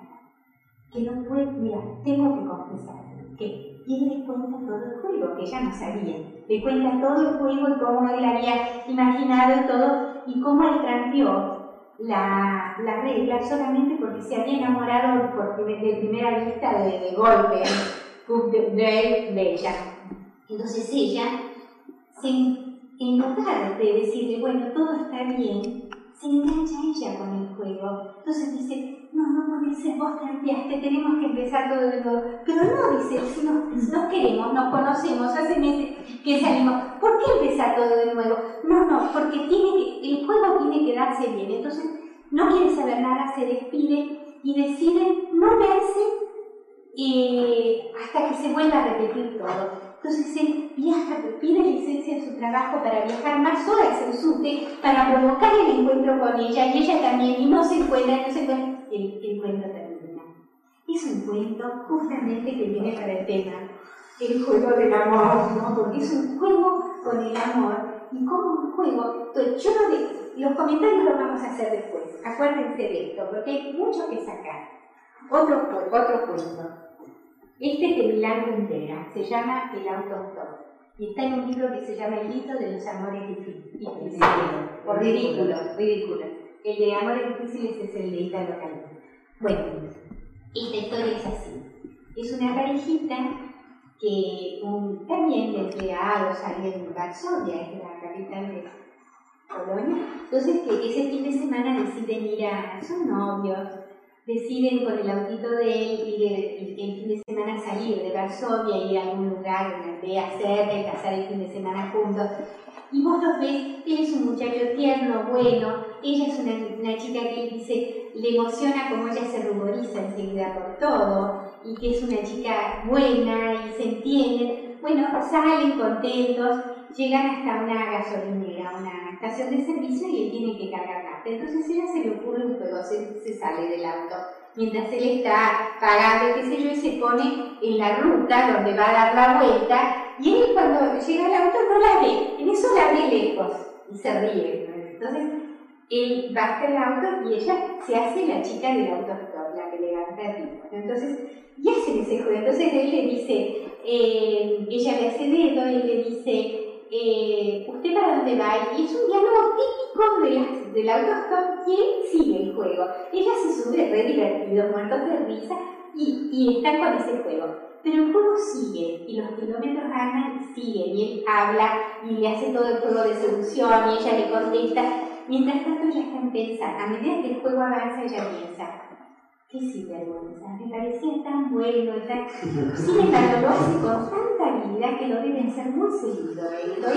que no puede, mira, tengo que confesar, que y le cuenta todo el juego, que ella no sabía. Le cuenta todo el juego y cómo él había imaginado y todo, y cómo él trampió la, la regla solamente porque se había enamorado por de primera vista de, de golpe de, de, de ella. Entonces ella, en lugar de decirle, bueno, todo está bien, se engancha ella con el juego. Entonces dice, no, no, no, dice, vos cambiaste, tenemos que empezar todo de nuevo. Pero no, dice, si nos, nos queremos, nos conocemos, hace meses que salimos, ¿por qué empezar todo de nuevo? No, no, porque tiene que, el juego tiene que darse bien. Entonces no quiere saber nada, se despide y decide no verse eh, hasta que se vuelva a repetir todo. Entonces él viaja, pide licencia en su trabajo para viajar más horas en subte para provocar el encuentro con ella y ella también, y no se encuentra, no se encuentra, el, encuentro termina. Es un cuento justamente que viene para el tema, el juego del amor, ¿no? porque es un juego con el amor y como un juego, yo no de, los comentarios los vamos a hacer después, acuérdense de esto, porque hay mucho que sacar. Otro, otro cuento. Este es de Milán Kundera, se llama El autostop. Y está en un libro que se llama El mito de los amores difíciles. O ridículos, ridículos. El de amores difíciles es el de Italo Calvino. Bueno, esta historia es así. Es una parejita que un, también de empleados salía en Varsovia, es la capital de Polonia. Entonces, que ese fin de semana deciden ir a, son novios, deciden con el autito de él ir el, fin de semana salir de Varsovia, ir a algún lugar, una aldea cerca y pasar el fin de semana juntos. Y vos lo ves, él es un muchacho tierno, bueno, ella es una, una chica que dice, le emociona como ella se ruboriza enseguida por todo, y que es una chica buena y se entiende. Bueno, salen contentos, llegan hasta una gasolinera, una estación de servicio y él tiene que cargar entonces a ella se le ocurre un juego, se, sale del auto. Mientras él está pagando, qué sé yo, y se pone en la ruta donde va a dar la vuelta, y él cuando llega al auto no la ve, en eso la ve lejos y se ríe. Entonces él baja el auto y ella se hace la chica del autostop, la que levanta el tipo. Entonces, y hacen ese juego. Entonces él le dice, eh, ella le hace dedo, él le dice, eh, ¿usted para dónde va? Y es un diálogo típico de del autostop y él sigue el juego. Ella se sube re divertido, muertos de risa y, están con ese juego. Pero el juego sigue y los kilómetros andan y siguen y él habla y le hace todo el juego de seducción y ella le contesta. Mientras tanto ella está pensando, a medida que el juego avanza ella piensa, qué sinvergüenza, me parecía tan bueno, tan... sin embargo lo hace con tanta habilidad que lo deben ser muy seguido esto.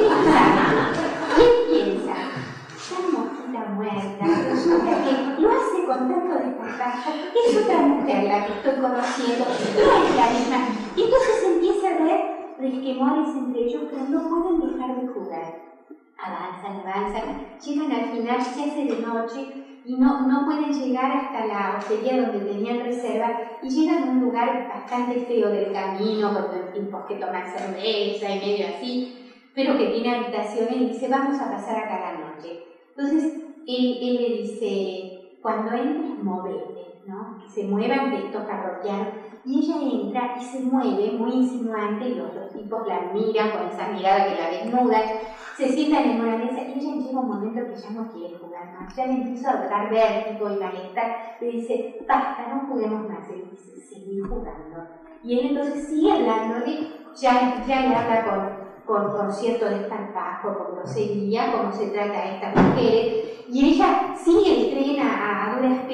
Y él piensa, tan mosquita muerta, resulta que lo hace con tanto desparpajo, es otra mujer la que estoy conociendo, no es la misma. Y entonces empieza a ver resquemores entre ellos, pero no pueden dejar de jugar. Avanzan, avanzan, llegan al final, se hace de noche, y no, no pueden llegar hasta la hostería donde tenían reserva y llegan a un lugar bastante feo del camino, con tiempos que toman cerveza y medio así, pero que tiene habitaciones y dice, vamos a pasar acá la noche. Entonces él, él le dice, cuando entres movete, ¿no? Que se muevan de estos parroquianos. Y ella entra y se mueve muy insinuante y los, los tipos la miran con esa mirada que la desnuda, se sientan en una mesa y ella llega un momento que ya no quiere jugar más, ya le empieza a dar vértigo y malestar, le dice, basta, no juguemos más, y dice, seguir jugando. Y él entonces sigue hablándole, ya, ya le habla con con, con cierto desparpajo, con grosería, cómo se trata a estas mujeres, y ella sigue el tren a, a duras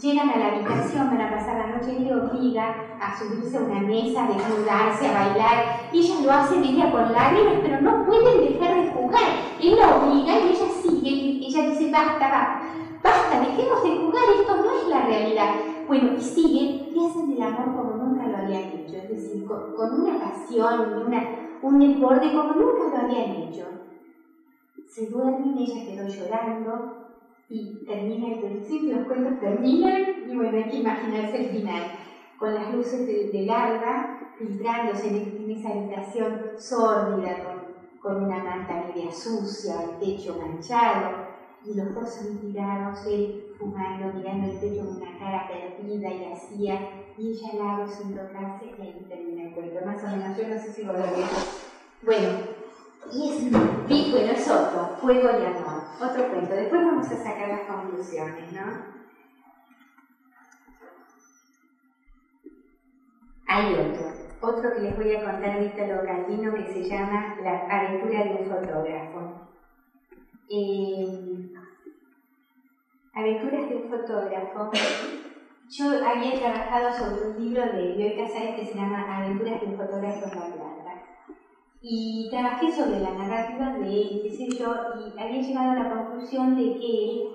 llegan a la habitación para pasar la noche y le obliga a subirse a una mesa, a desnudarse, a bailar, y ella lo hace media con lágrimas, pero no pueden dejar de jugar, él la obliga y ella sigue, y ella dice, basta, basta, dejemos de jugar, esto no es la realidad. Bueno, y siguen y hacen el amor como nunca lo habían hecho, es decir, con, una pasión, una, un desborde como nunca lo habían hecho. Se duermen, ella quedó llorando y termina el principio, los cuentos terminan y bueno, hay que imaginarse el final, con las luces del, del alba filtrándose en, esa habitación sórdida, con, con una manta media sucia, el techo manchado, y los dos tirados, él fumando, mirando el techo con una cara perdida y vacía, y ella al lado sin tocarse, y ahí termina el cuento. Más o menos, yo no sé si lo veo. Bueno, y es, bueno, es otro, fuego y amor, otro cuento. Después vamos a sacar las conclusiones, ¿no? Hay otro, otro que les voy a contar de Ítalo Calvino que se llama La aventura de un fotógrafo. Eh, aventuras de un fotógrafo. Yo había trabajado sobre un libro de Bioy Casares que se llama Aventuras de un fotógrafo Plata. Y trabajé sobre la narrativa de él, qué sé yo, y había llegado a la conclusión de que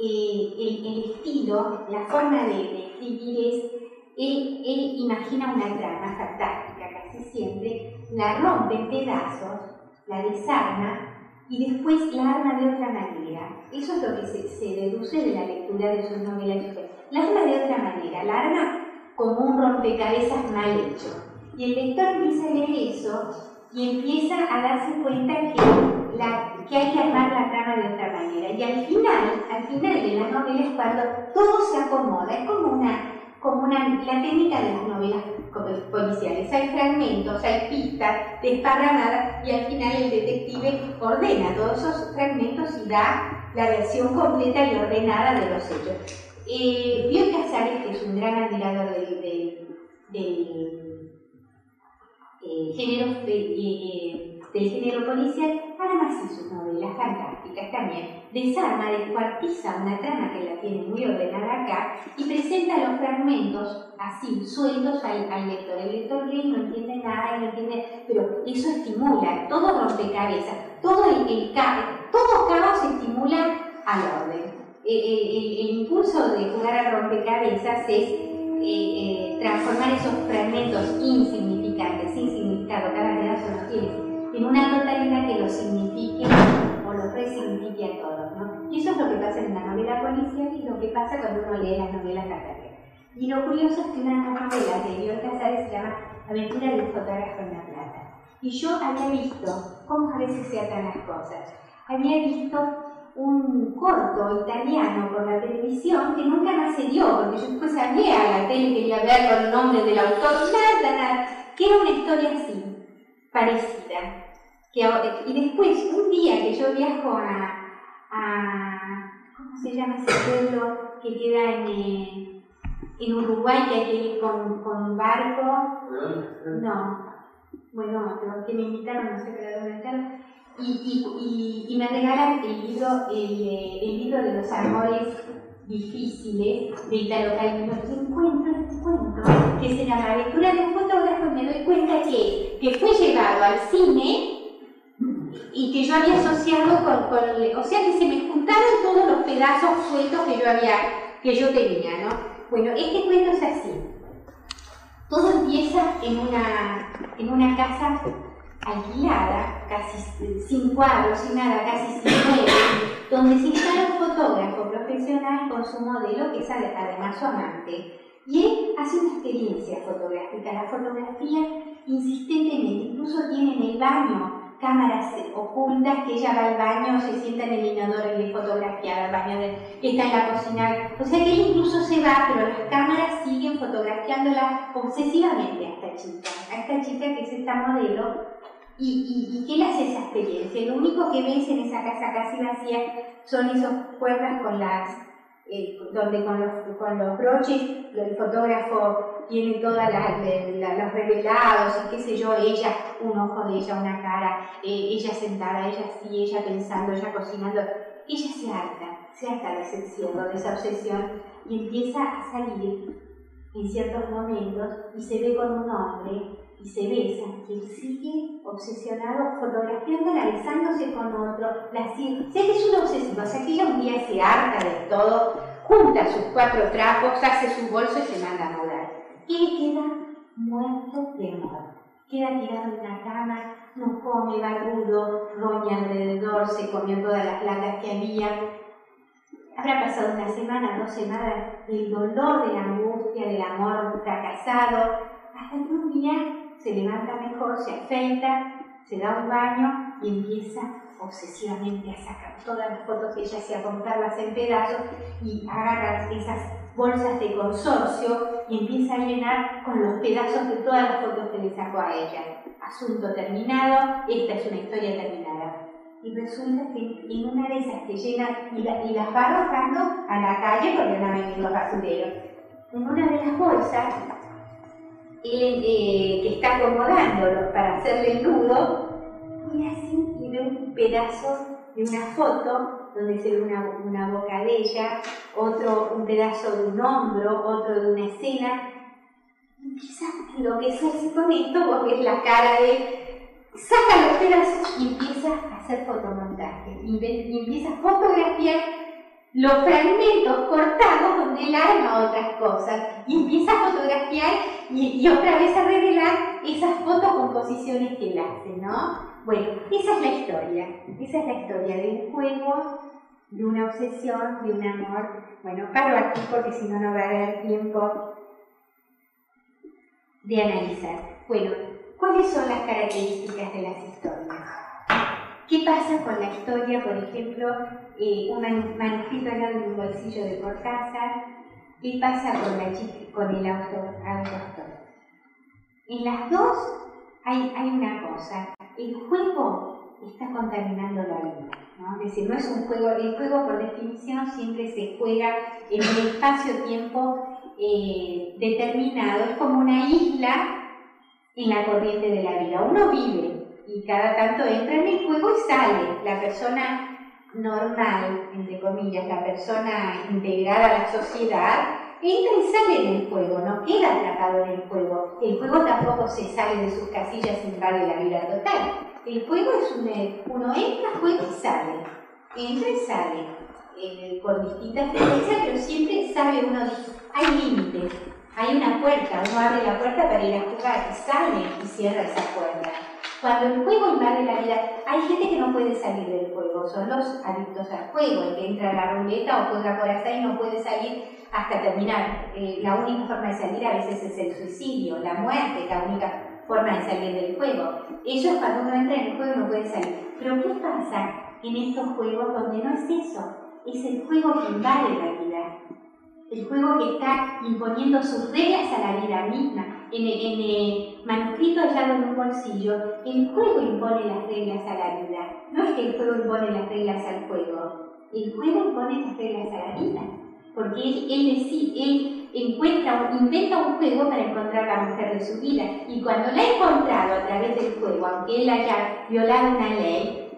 eh, el, el, estilo, la forma de, escribir es, él, él, imagina una trama fantástica casi siempre, la rompe en pedazos, la desarma y después la arma de otra manera. Eso es lo que se, se deduce de la lectura de sus novelas. La arma de otra manera, la arma como un rompecabezas mal hecho. Y el lector empieza a leer eso y empieza a darse cuenta que, hay que armar la trama de otra manera. Y al final, al final de la novela es cuando todo se acomoda, es como una, como una, la técnica de las novelas policiales. Hay fragmentos, hay pistas desparramadas y al final el detective ordena todos esos fragmentos y da la versión completa y ordenada de los hechos. Eh, Bioy Casares, que es un gran admirador del, del, del eh, género, eh, del género policial, arma así sus novelas fantásticas también. Desarma, descuartiza una trama que la tiene muy ordenada acá y presenta los fragmentos así, sueltos al, lector. El lector lee no entiende nada, no entiende, pero eso estimula, todo rompecabezas, todo el, el, todo caos estimula al orden. El, el, impulso de jugar a rompecabezas es eh, eh, transformar esos fragmentos insignificantes, significado, cada pedazo los tiene en una totalidad que lo signifique o lo resignifique a todos. ¿no? Y eso es lo que pasa en una novela policial y lo que pasa cuando uno lee las novelas católicas. Y lo curioso es que una novela de Bioy Casares se llama Aventura de un fotógrafo en La Plata. Y yo había visto cómo a veces se atan las cosas. Había visto un corto italiano por la televisión que nunca más se dio, porque yo después hablé a la tele, quería ver con el nombre del autor, nada, nada, que era una historia así, parecida. Que, y después, un día que yo viajo a, a ¿cómo se llama ese pueblo que queda en, eh, en Uruguay, que hay que ir con, con barco? No, bueno, los que me invitaron, no sé qué dónde y, y, y, y, me regalan el libro, el, el libro de los amores difíciles de Italo Calvino y encuentro este cuento que se llama Aventura de un fotógrafo y me doy cuenta que, que fue llevado al cine y que yo había asociado con, con, o sea que se me juntaron todos los pedazos sueltos que yo había, que yo tenía, ¿no? Bueno, este cuento es así. Todo empieza en una, en una casa alquilada, casi sin cuadros, sin nada, casi sin muebles, donde se instala un fotógrafo profesional con su modelo, que es además su amante. Y él hace una experiencia fotográfica. La fotografía insistentemente, incluso tiene en el baño cámaras ocultas que ella va al baño, se sienta en el inodoro y le fotografía al baño de, que está en la cocina. O sea que él incluso se va, pero las cámaras siguen fotografiándola obsesivamente a esta chica, a esta chica que es esta modelo. ¿Y, y, y qué le hace esa experiencia? Lo único que ves en esa casa casi vacía son esos cuerdas con las eh, donde con los, con los broches el fotógrafo tiene todos los revelados y qué sé yo, ella, un ojo de ella, una cara, eh, ella sentada, ella así, ella pensando, ella cocinando, ella se harta, se harta de ese encierro, de esa obsesión y empieza a salir en ciertos momentos y se ve con un hombre y se besa, y él sigue obsesionado fotografiándola, besándose con otro, la sigue. Sé que es una obsesiva, o sea que ella un día se harta de todo, junta sus cuatro trapos, hace su bolso y se manda a mudar. Y queda muerto de amor. Queda tirado en la cama, no come, barbudo, roña alrededor, se comió todas las latas que había. Habrá pasado una semana, dos semanas del dolor, de la angustia, del amor fracasado, hasta que un día se levanta mejor, se afeita, se da un baño y empieza obsesivamente a sacar todas las fotos que ella hacía, contarlas en pedazos y agarra esas bolsas de consorcio y empieza a llenar con los pedazos de todas las fotos que le sacó a ella. Asunto terminado, esta es una historia terminada. Y resulta que en una de esas que llena y, las va arrojando a la calle porque no hay los basureros. En una de las bolsas eh, que está acomodándolo para hacerle el nudo, y así y ve un pedazo de una foto donde se ve una, una, boca de ella, otro un pedazo de un hombro, otro de una escena. Y empieza a enloquecerse con esto porque es la cara de saca los pedazos y empieza a hacer fotomontaje, y empieza a fotografiar los fragmentos cortados donde él arma otras cosas y empieza a fotografiar y, otra vez a revelar esas fotocomposiciones que él hace, ¿no? Bueno, esa es la historia, esa es la historia de un juego, de una obsesión, de un amor. Bueno, paro aquí porque si no, no va a haber tiempo de analizar. Bueno, ¿cuáles son las características de las historias? ¿Qué pasa con la historia, por ejemplo, eh, un manuscrito en un bolsillo de Cortázar? ¿Qué pasa con, el autor, autor? En las dos hay, una cosa, el juego está contaminando la vida. Es decir, no es un juego, el juego por definición siempre se juega en un espacio-tiempo eh, determinado, es como una isla en la corriente de la vida. Uno vive y cada tanto entra en el juego y sale. La persona normal, entre comillas, la persona integrada a la sociedad, entra y sale del juego, no queda atrapado en el juego. El juego tampoco se sale de sus casillas y invade la vida total. El juego es un, uno entra, juega y sale. Entra y sale. Eh, con distintas frecuencias, pero siempre sabe uno, hay límites, hay una puerta, uno abre la puerta para ir a jugar y sale y cierra esa puerta. Cuando el juego invade la vida, hay gente que no puede salir del juego, son los adictos al juego, el que entra a la ruleta o juega por ahí y no puede salir hasta terminar. Eh, la única forma de salir a veces es el suicidio, la muerte la única forma de salir del juego. Es cuando uno entra en el juego no puede salir. Pero ¿qué pasa en estos juegos donde no es eso? Es el juego que invade la vida. El juego que está imponiendo sus reglas a la vida misma en, el manuscrito hallado en un bolsillo, el juego impone las reglas a la vida. No es que el juego impone las reglas al juego, el juego impone las reglas a la vida. Porque él, él, él encuentra, inventa un juego para encontrar la mujer de su vida. Y cuando la ha encontrado a través del juego, aunque él haya violado una ley,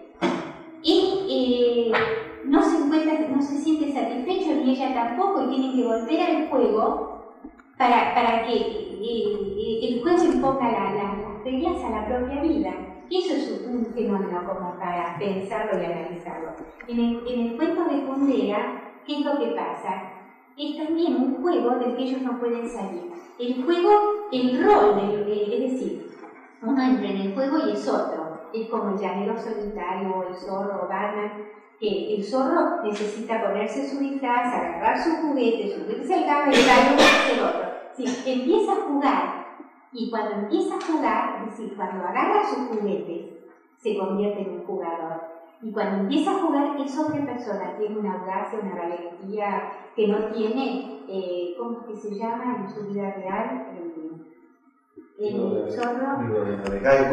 él eh, no se encuentra, no se siente satisfecho ni ella tampoco y tienen que volver al juego para, para que eh, el juez imponga las reglas a la propia vida. Eso es un, fenómeno como para pensarlo y analizarlo. En el, en el cuento de Kundera, ¿qué es lo que pasa? Es también un juego del que ellos no pueden salir. El juego, el rol, es decir, uno entra en el juego y es otro. Es como el llanero solitario, el zorro, Batman, que el zorro necesita ponerse su disfraz, agarrar su juguete, subirse al caballo y hacer otro. Si empieza a jugar y cuando empieza a jugar, es decir, cuando agarra sus juguetes se convierte en un jugador. Y cuando empieza a jugar es otra persona, tiene una audacia, una valentía que no tiene, eh, ¿cómo es que se llama en su vida real? el zorro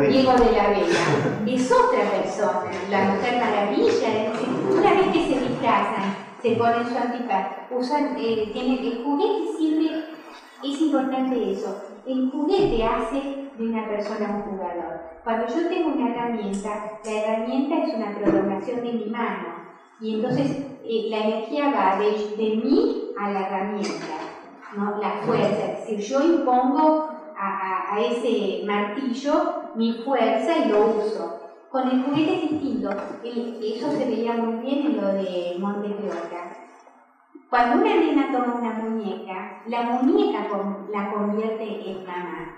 Diego de la Vega. Es otra persona, la mujer maravilla. Una vez que se disfrazan, se ponen su antifaz, usan, eh, el juguete sirve, es importante eso. El juguete hace de una persona un jugador. Cuando yo tengo una herramienta, la herramienta es una prolongación de mi mano. Y entonces eh, la energía va de, de, mí a la herramienta, ¿no? la fuerza. Es decir, yo impongo a, ese martillo mi fuerza y lo uso. Con el juguete es distinto. eso se veía muy bien en lo de Monte Cuando una nena toma una muñeca, la muñeca la convierte en mamá,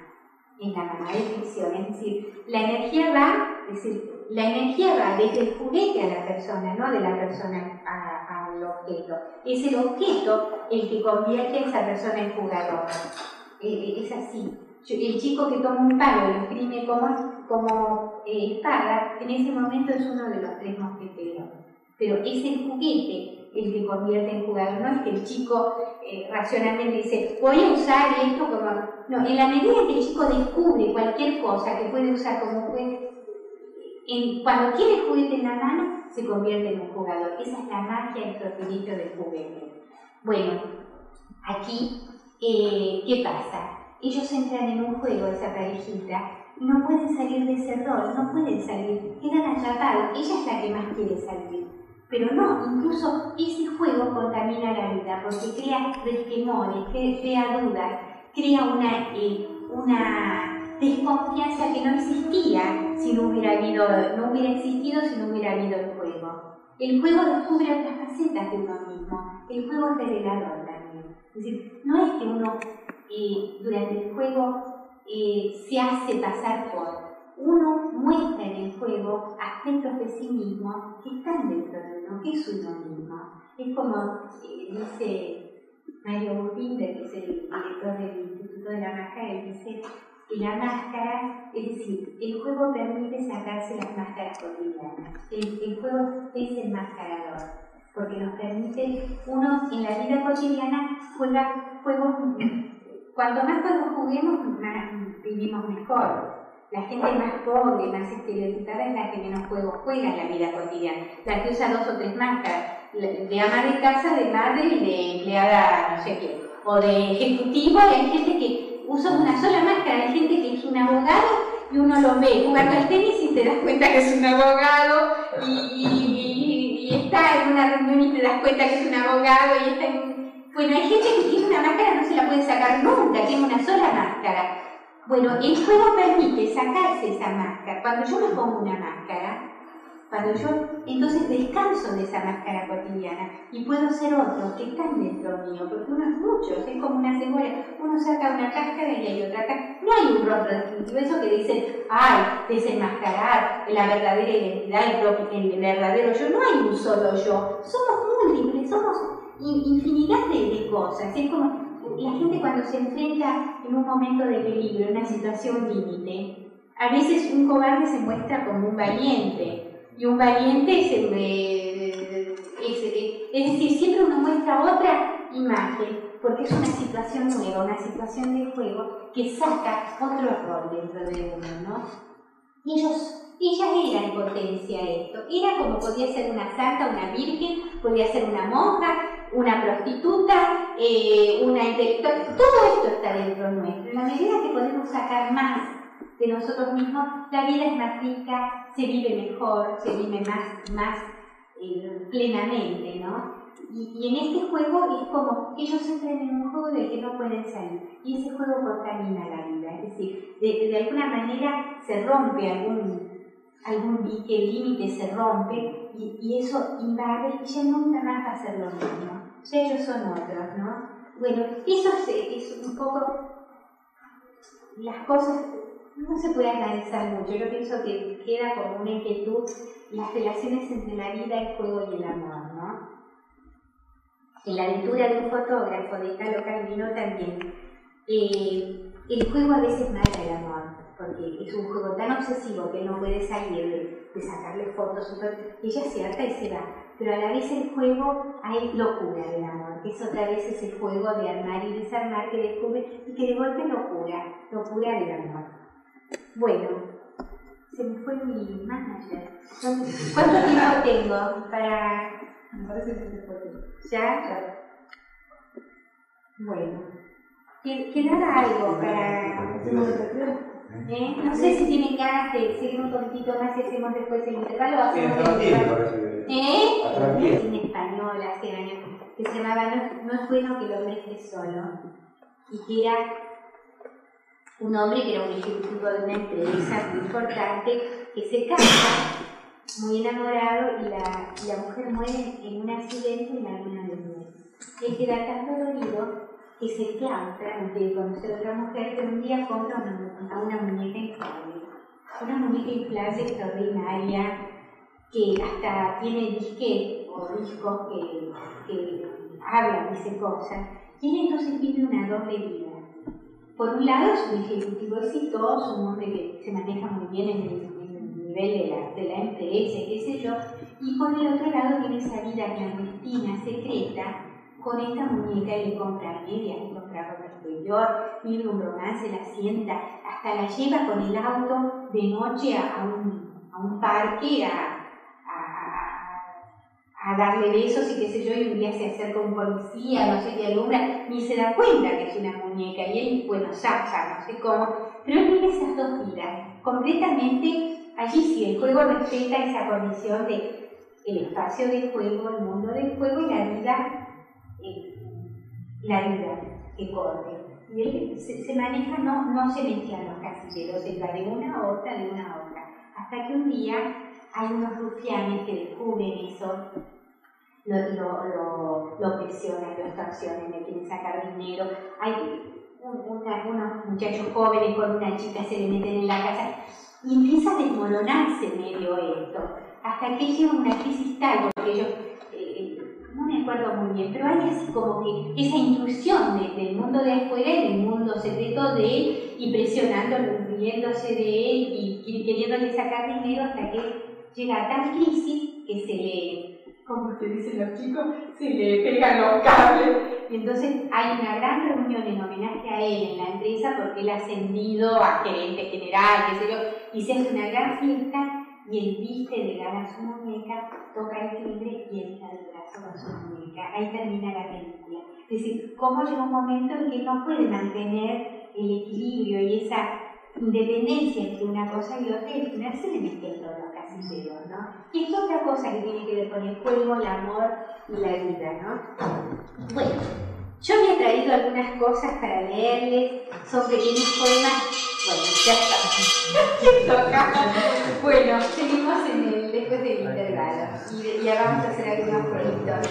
en la mamá de ficción. Es decir, la energía va, es decir, la energía va desde el juguete a la persona, no de la persona al objeto. Es el objeto el que convierte a esa persona en jugador. Eh, es así el chico que toma un palo y lo esgrime como, como eh, espada, en ese momento es uno de los tres mosqueteros. Pero es el juguete el que convierte en jugador, no es que el chico eh, racionalmente dice, voy a usar esto como... No, en la medida que el chico descubre cualquier cosa que puede usar como juguete, cuando quiere el juguete en la mano, se convierte en un jugador. Esa es la magia del propósito del juguete. Bueno, aquí, eh, ¿qué pasa? ellos entran en un juego, esa parejita, y no pueden salir de ese rol, no pueden salir, quedan atrapados, ella es la que más quiere salir. Pero no, incluso ese juego contamina la vida, porque crea resquemores, crea dudas, crea una, eh, una desconfianza que no existía si no hubiera, habido, no hubiera existido si no hubiera habido el juego. El juego descubre otras facetas de uno mismo, el juego es revelador también. Es decir, no es que uno eh, durante el juego eh, se hace pasar por. Uno muestra en el juego aspectos de sí mismo que están dentro de uno, que es uno mismo. Es como eh, dice Mario Burbinder, que es el director del Instituto de la Máscara, y dice que la máscara, es decir, el juego permite sacarse las máscaras cotidianas. El, juego es el mascarador porque nos permite, uno en la vida cotidiana juega juegos Cuanto más juegos juguemos, más vivimos mejor. La gente más pobre, más estereotipada es la que menos juegos juega en la vida cotidiana. La que usa dos o tres máscaras. De ama de casa, de madre y de empleada no sé qué. O de ejecutivo, y hay gente que usa una sola máscara. Hay gente que es un abogado y uno lo ve jugando al tenis y te das cuenta que es un abogado y, y está en una reunión y te das cuenta que es un abogado y está en bueno, hay gente que tiene una máscara, no se la puede sacar nunca, tiene una sola máscara. Bueno, el juego permite sacarse esa máscara. Cuando yo me pongo una máscara, cuando yo entonces descanso de esa máscara cotidiana y puedo ser otro que están dentro mío, porque uno es mucho, es como una cebolla. Uno saca una cáscara y hay otra cáscara. No hay un rostro distintivo, eso que dicen, ay, desenmascarar la verdadera identidad, el, el verdadero yo. No hay un solo yo, somos múltiples, somos infinidad de, cosas. Es como la gente cuando se enfrenta en un momento de peligro, en una situación límite, a veces un cobarde se muestra como un valiente y un valiente es, es decir, siempre uno muestra otra imagen porque es una situación nueva, una situación de juego que saca otro rol dentro de uno, ¿no? Ellos ella era en potencia esto. Era como podía ser una santa, una virgen, podía ser una monja, una prostituta, eh, una intelectual. Todo esto está dentro nuestro. En la medida que podemos sacar más de nosotros mismos, la vida es más rica, se vive mejor, se vive más, más eh, plenamente, ¿no? Y, en este juego es como ellos entran en un juego del que no pueden salir. Y ese juego contamina la vida. Es decir, de, alguna manera se rompe algún algún límite se rompe y, eso invade y ya nunca más va a ser lo mismo. Ellos son otros, ¿no? Bueno, eso es, un poco las cosas, no se puede analizar mucho, yo pienso que queda como una inquietud las relaciones entre la vida, el juego y el amor, ¿no? En la aventura de un fotógrafo de Italo Calvino también, eh, el juego a veces mata el amor porque es un juego tan obsesivo que no puede salir de, sacarle fotos, ella se harta y se va. Pero a la vez el juego hay locura del amor, que es otra vez ese juego de armar y desarmar que descubre y que de golpe locura, locura del amor. Bueno, se me fue mi manager. ¿Cuánto tiempo tengo para...? Me parece que se fue. ¿Ya? Bueno. ¿Quién haga algo para...? ¿Eh? No sé si tienen ganas de seguir un poquitito más y hacemos después el intervalo. Hacemos el intervalo. ¿Eh? En español hace años, que se llamaba no, es bueno que el hombre esté solo. Y que era un hombre que era un ejecutivo de una empresa muy importante, que se casa muy enamorado y la, la mujer muere en un accidente en la luna de miel. Él queda tan dolorido que se claustra antes de conocer a otra mujer que un día compra una, una muñeca inflable. Una muñeca inflable extraordinaria que hasta tiene disquet o discos que, que hablan, dicen cosas. Y entonces tiene una doble vida. Por un lado es un ejecutivo exitoso, un hombre que se maneja muy bien en el, nivel de la, de la empresa, qué sé yo, y por el otro lado tiene esa vida clandestina, secreta, con esta muñeca y le compra medias, compra ropa exterior, vive un romance, la sienta, hasta la lleva con el auto de noche a un, a un parque a, a, darle besos y qué sé yo, y un día se acerca un policía, no sé qué alumbra, ni se da cuenta que es una muñeca, y él, bueno, saca, no sé cómo, pero él tiene esas dos vidas, completamente, allí sí, el juego respeta esa condición de el espacio del juego, el mundo del juego y la vida la vida que corre. Y él se, maneja, no, no se metían los casilleros, él va de una a otra, de una a otra. Hasta que un día hay unos rufianes que descubren eso, lo, lo, lo, presionan, lo extorsionan, le quieren sacar dinero. Hay unos muchachos jóvenes con una chica se le meten en la casa y empieza a desmoronarse medio esto, hasta que llega una crisis tal, porque ellos me acuerdo muy bien, pero hay así como que esa intrusión del mundo de afuera en el mundo secreto de él y presionándolo, riéndose de él y queriéndole sacar dinero hasta que llega a tal crisis que se le, como ustedes dicen los chicos, se le pegan los cables. Y entonces hay una gran reunión en homenaje a él en la empresa porque él ha ascendido a gerente general, qué sé yo, y se hace una gran fiesta y él viste de gana su muñeca, toca el timbre y entra el brazo con su muñeca. Ahí termina la película. Es decir, cómo llega un momento en que no puede mantener el equilibrio y esa independencia entre una cosa y otra y al final se le meten todos los casilleros, ¿no? Y es otra cosa que tiene que ver con el juego, el amor y la vida, ¿no? Bueno, yo había traído algunas cosas para leerles, son pequeños poemas bueno, ya está. bueno, seguimos en el, después del intervalo y ya vamos a hacer algunos proyectos.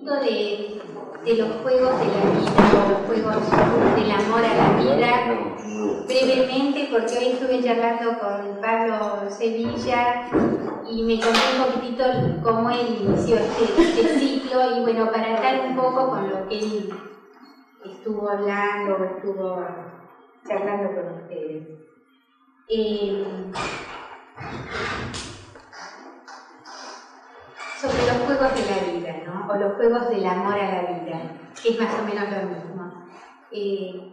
De, de los juegos de la vida, los juegos del amor a la vida, brevemente, porque hoy estuve charlando con Pablo Sevilla y me conté un poquitito cómo él inició este, este, ciclo y bueno, para estar un poco con lo que él estuvo hablando, estuvo charlando con ustedes. Eh, sobre los juegos de la vida, ¿no? O los juegos del amor a la vida, que es más o menos lo mismo. Eh,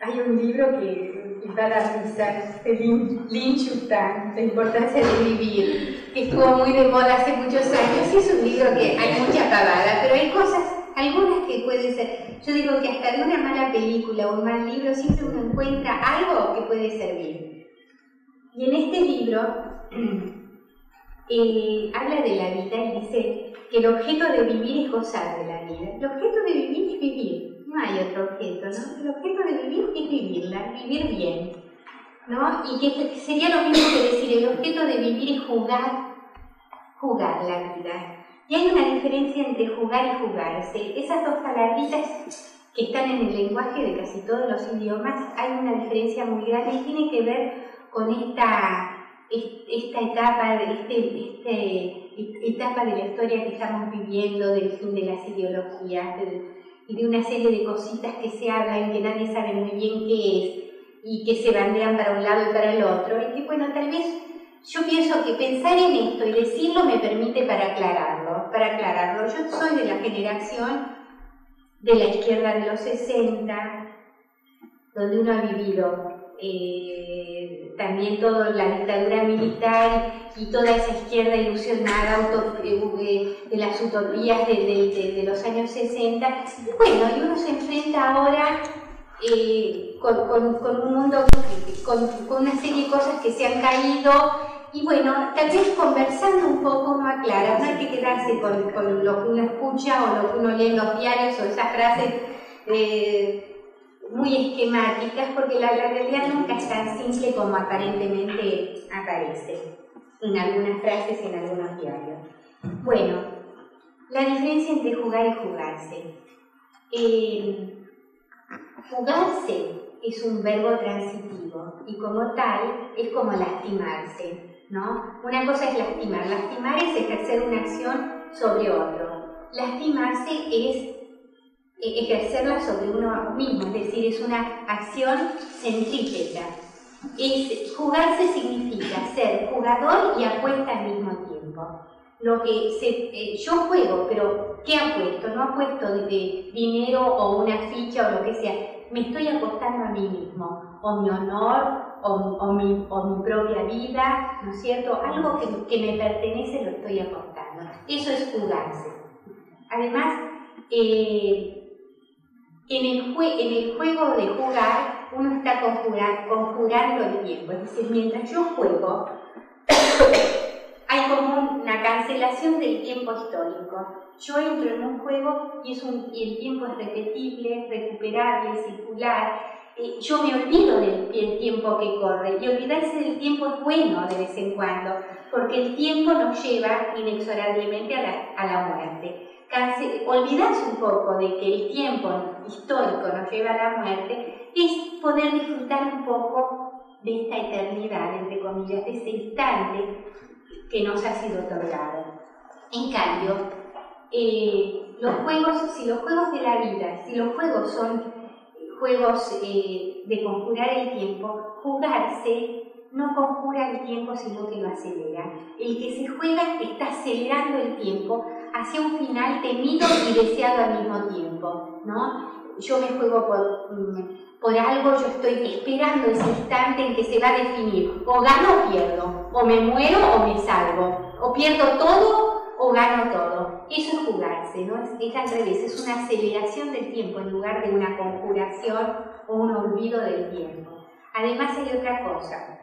hay un libro que, que da la risa, de Lin, Lin La importancia de vivir, que estuvo muy de moda hace muchos años y es un libro que hay mucha pavada, pero hay cosas, algunas que pueden ser, yo digo que hasta de una mala película o un mal libro siempre uno encuentra algo que puede servir. Y en este libro eh, habla de la vida y dice que el objeto de vivir es gozar de la vida. El objeto de vivir es vivir no hay otro objeto, ¿no? El objeto de vivir es vivirla, vivir bien, ¿no? Y que sería lo mismo que decir, el objeto de vivir es jugar, jugar la vida. Y hay una diferencia entre jugar y jugarse. Esas dos palabritas que están en el lenguaje de casi todos los idiomas, hay una diferencia muy grande y tiene que ver con esta, esta etapa, de este, este etapa de la historia que estamos viviendo, del fin de las ideologías y de una serie de cositas que se hablan que nadie sabe muy bien qué es y que se bandean para un lado y para el otro. Y que bueno, tal vez yo pienso que pensar en esto y decirlo me permite para aclararlo, para aclararlo. Yo soy de la generación de la izquierda de los 60, donde uno ha vivido eh, también toda la dictadura militar y toda esa izquierda ilusionada eh, de las utopías de, los años 60. Y bueno, y uno se enfrenta ahora eh, con, un mundo, con, una serie de cosas que se han caído y bueno, tal vez conversando un poco uno aclara, no hay que quedarse con, lo que uno escucha o lo que uno lee en los diarios o esas frases eh, muy esquemáticas, porque la, realidad nunca es tan simple como aparentemente aparece en algunas frases en algunos diarios. Bueno, la diferencia entre jugar y jugarse. Eh, jugarse es un verbo transitivo y como tal es como lastimarse. ¿no? Una cosa es lastimar. Lastimar es ejercer una acción sobre otro. Lastimarse es ejercerla sobre uno mismo, es decir, es una acción centrípeta. Es, jugarse significa ser jugador y apuesta al mismo tiempo. Lo que eh, yo juego, pero ¿qué apuesto? No apuesto de dinero o una ficha o lo que sea. Me estoy apostando a mí mismo, o mi honor, o, mi, propia vida, ¿no es cierto? Algo que, me pertenece lo estoy aportando. Eso es jugarse. Además, eh, en, el en el juego de jugar, uno está conjurando el tiempo. Es decir, mientras yo juego, hay como una cancelación del tiempo histórico. Yo entro en un juego y, es un, y el tiempo es repetible, recuperable, circular, eh, yo me olvido del, tiempo que corre y olvidarse del tiempo es bueno de vez en cuando, porque el tiempo nos lleva inexorablemente a la, a la muerte. Olvidarse un poco de que el tiempo histórico nos lleva a la muerte es poder disfrutar un poco de esta eternidad, entre comillas, de ese instante que nos ha sido otorgado. En cambio, eh, los juegos, si los juegos de la vida, si los juegos son juegos eh, de conjurar el tiempo, jugarse no conjura el tiempo sino que lo acelera. El que se juega está acelerando el tiempo hacia un final temido y deseado al mismo tiempo. ¿no? Yo me juego por, mm, por algo, yo estoy esperando ese instante en que se va a definir, o gano o pierdo, o me muero o me salvo, o pierdo todo o gano todo. Eso es jugarse, ¿no? Es, es, al revés, es una aceleración del tiempo en lugar de una conjuración o un olvido del tiempo. Además hay otra cosa.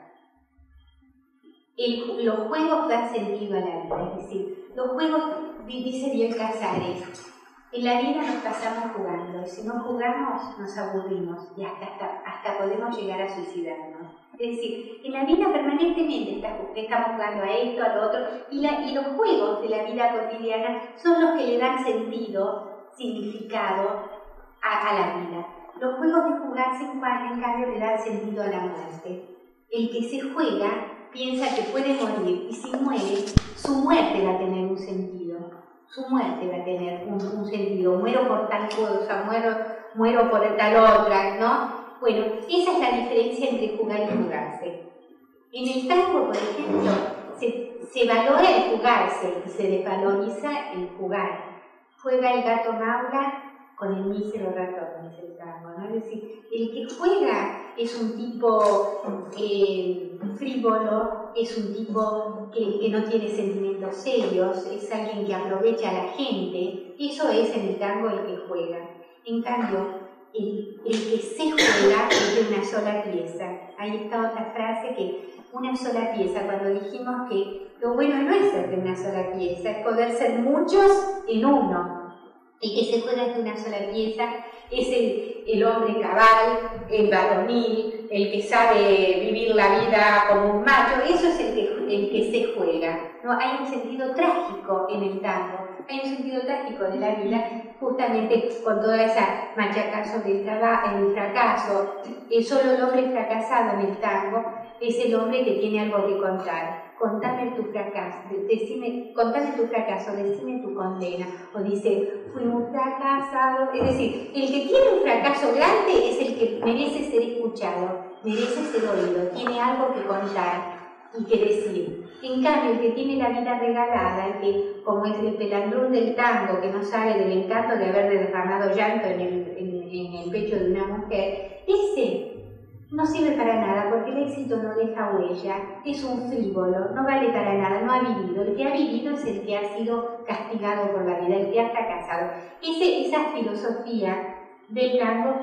los juegos dan sentido a la vida, es decir, los juegos, dice bien Casares, en la vida nos pasamos jugando y si no jugamos nos aburrimos y hasta, hasta, hasta podemos llegar a suicidarnos. Es decir, en la vida permanentemente estamos jugando a esto, a lo otro, y, los juegos de la vida cotidiana son los que le dan sentido, significado a, la vida. Los juegos de jugarse, en cambio, le dan sentido a la muerte. El que se juega piensa que puede morir y si muere, su muerte va a tener un sentido su muerte va a tener un, sentido. Muero por tal cosa, muero, muero por tal otra, ¿no? Bueno, esa es la diferencia entre jugar y jugarse. En el tango, por ejemplo, se, se valora el jugarse y se desvaloriza el jugar. Juega el gato Maura con el mísero ratón, dice el tango, ¿no? Es decir, el que juega es un tipo eh, frívolo, es un tipo que, que, no tiene sentimientos serios, es alguien que aprovecha a la gente, eso es en el tango el que juega. En cambio, el, el que se juega es de una sola pieza. Ahí está otra frase que una sola pieza, cuando dijimos que lo bueno no es ser de una sola pieza, es poder ser muchos en uno. El que se juega de una sola pieza es el, hombre cabal, el varonil, el que sabe vivir la vida como un macho, eso es el que, se juega. ¿no? Hay un sentido trágico en el tango, hay un sentido trágico de la vida, justamente con toda esa machaca sobre el, el fracaso. El solo el hombre fracasado en el tango es el hombre que tiene algo que contar contame tu fracaso, decime, contame tu fracaso, decime tu condena. O dice, fui un fracasado. Es decir, el que tiene un fracaso grande es el que merece ser escuchado, merece ser oído, tiene algo que contar y que decir. En cambio, el que tiene la vida regalada, el que, como es el pelandrún del tango, que no sabe del encanto de haber derramado llanto en el, en el pecho de una mujer, ese no sirve para nada porque el éxito no deja huella, es un frívolo, no vale para nada, no ha vivido. El que ha vivido es el que ha sido castigado por la vida, el que ha fracasado. Ese, esa filosofía del tango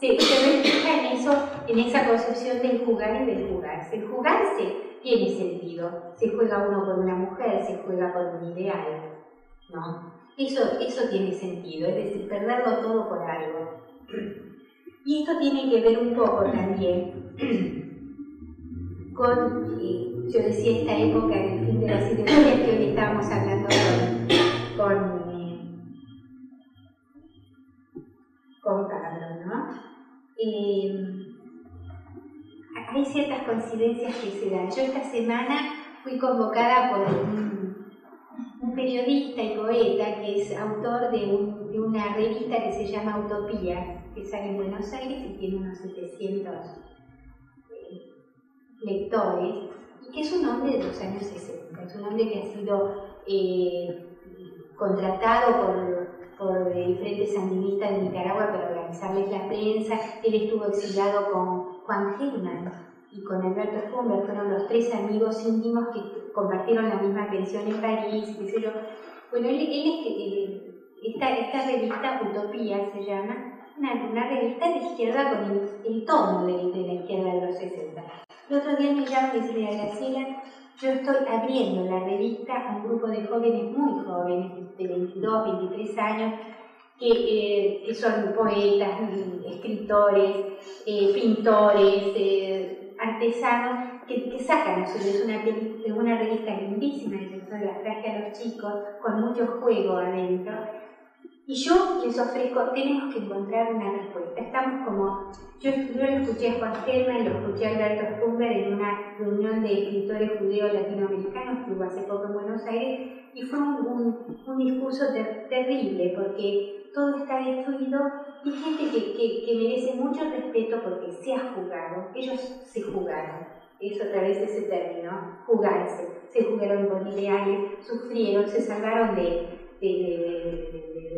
se, se refleja en eso, en esa concepción del jugar y del jugarse. El jugarse tiene sentido. Se juega uno por una mujer, se juega por un ideal. ¿no? Eso, eso tiene sentido, es decir, perderlo todo por algo. Y esto tiene que ver un poco también con, eh, yo decía, esta época del fin de las ideologías que hoy estábamos hablando con, con, Carlos, ¿no? Eh, hay ciertas coincidencias que se dan. Yo esta semana fui convocada por un, periodista y poeta que es autor de, de una revista que se llama Utopía que sale en Buenos Aires y tiene unos 700 eh, lectores, y que es un hombre de los años 60, es un hombre que ha sido eh, contratado por, por diferentes sandinistas de Nicaragua para organizarles la prensa, él estuvo exiliado con Juan Germán y con Alberto Humber, fueron los tres amigos íntimos que compartieron la misma pensión en París, Bueno, él, es que esta, esta revista Utopía se llama, una, revista de izquierda con el, tono de, la izquierda de los 60. El otro día me llama y me dice, Graciela, yo estoy abriendo la revista a un grupo de jóvenes muy jóvenes, de 22, 23 años, que, eh, son poetas, escritores, eh, pintores, eh, artesanos, que, sacan a su vez una, una revista lindísima, que la traje a los chicos, con mucho juego adentro y yo les ofrezco, tenemos que encontrar una respuesta. Estamos como, yo, yo lo escuché a Juan Gelman y lo escuché a Alberto Stumber en una reunión de escritores judíos latinoamericanos que hubo hace poco en Buenos Aires y fue un, un, discurso terrible porque todo está destruido y gente que, que, que, merece mucho respeto porque se ha jugado, ellos se jugaron. Es otra vez ese término, jugarse. Se jugaron con ideales, sufrieron, se salvaron de,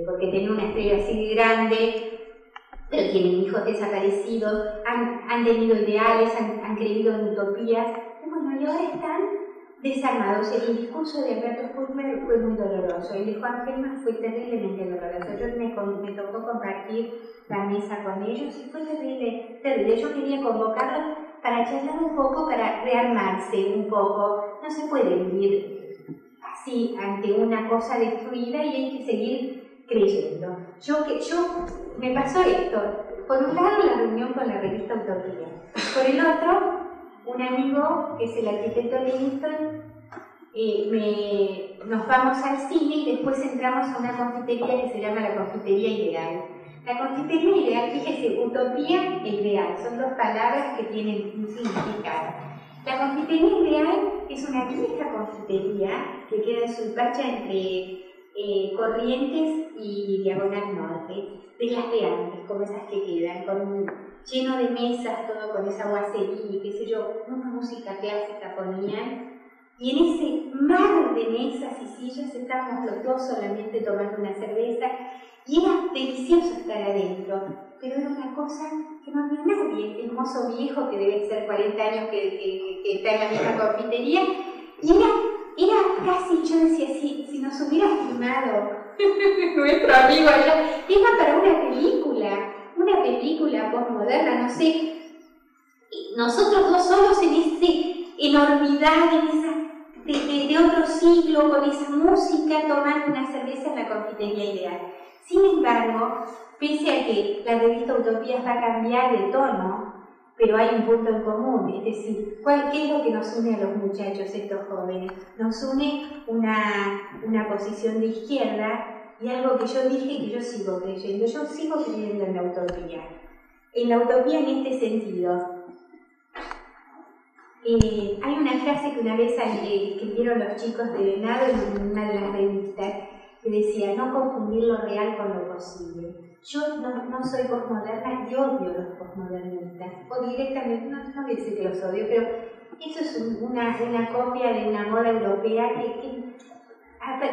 porque tenía una estrella así de grande, pero tienen hijos desaparecidos, han, tenido ideales, han, creído en utopías, y bueno, y ahora están desarmados. El discurso de Alberto Fulmer fue muy doloroso, el de Juan Gelman fue terriblemente doloroso. Yo me, me, tocó compartir la mesa con ellos y fue terrible, terrible. Yo quería convocarlos para charlar un poco, para rearmarse un poco. No se puede vivir ante una cosa destruida y hay que seguir creyendo. Yo, que, yo me pasó esto, por un lado la reunión con la revista Utopía, por el otro, un amigo que es el arquitecto Livingston, eh, nos vamos al cine y después entramos a una confitería que se llama la confitería ideal. La confitería ideal, fíjese, utopía e ideal, son dos palabras que tienen un significado. La confitería ideal es una vieja confitería que queda en Suipacha entre eh, Corrientes y Diagonal Norte, de las de antes, como esas que quedan, con, lleno de mesas, todo con esa guacería, qué sé yo, una música clásica ponían. Y en ese mar de mesas y sillas estábamos los dos solamente tomando una cerveza y era delicioso estar adentro pero era una cosa que no había nadie, el mozo viejo que debe ser 40 años que, está en la misma confitería, y era, era casi, yo decía, si, si nos hubiera filmado nuestro amigo allá, era para una película, una película postmoderna, no sé, nosotros dos solos en esa enormidad, en esa, de, de otro siglo, con esa música, tomando una cerveza en la confitería ideal. Sin embargo, pese a que la revista Utopías va a cambiar de tono, pero hay un punto en común, es decir, ¿qué es lo que nos une a los muchachos, estos jóvenes? Nos une una, una posición de izquierda y algo que yo dije que yo sigo creyendo, yo sigo creyendo en la utopía. En la utopía en este sentido, Eh, hay una frase que una vez eh, escribieron los chicos de Venado en una de las revistas que decía, no confundir lo real con lo posible. Yo no, soy posmoderna y odio a los posmodernistas, o directamente, no, no voy a decir que los odio, pero eso es una, una copia de una moda europea que,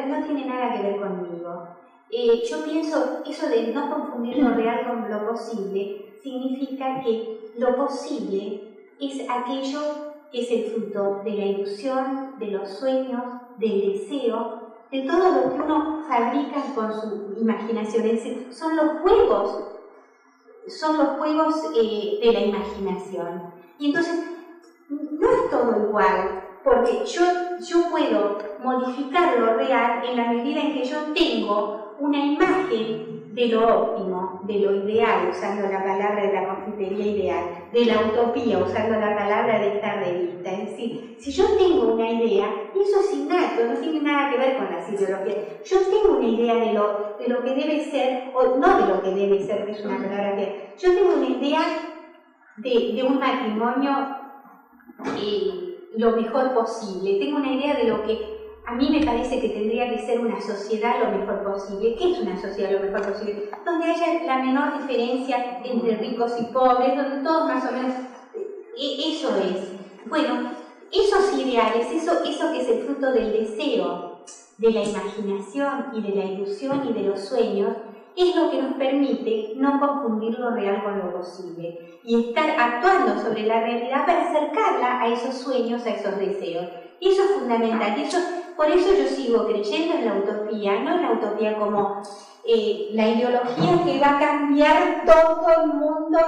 no tiene nada que ver conmigo. Eh, yo pienso eso de no confundir lo real con lo posible significa que lo posible es aquello que es el fruto de la ilusión, de los sueños, del deseo, de todo lo que uno fabrica con su imaginación. Es decir, son los juegos, son los juegos eh, de la imaginación. Y entonces, no es todo igual, porque yo, yo puedo modificar lo real en la medida en que yo tengo una imagen de lo óptimo, de lo ideal, usando la palabra de la confitería ideal, de la utopía, usando la palabra de esta revista. Es decir, si yo tengo una idea, y eso es innato, no tiene nada que ver con la ideologías, yo tengo una idea de lo, de lo que debe ser, o no de lo que debe ser, que es una palabra que, yo tengo una idea de, de un matrimonio eh, lo mejor posible, tengo una idea de lo que a mí me parece que tendría que ser una sociedad lo mejor posible. ¿Qué es una sociedad lo mejor posible? Donde haya la menor diferencia entre ricos y pobres, donde todos más o menos... E, eso es. Bueno, esos ideales, eso, eso que es el fruto del deseo, de la imaginación y de la ilusión y de los sueños, es lo que nos permite no confundir lo real con lo posible y estar actuando sobre la realidad para acercarla a esos sueños, a esos deseos. Eso es fundamental. Eso por eso yo sigo creyendo en la utopía, no en la utopía como eh, la ideología que va a cambiar todo el mundo.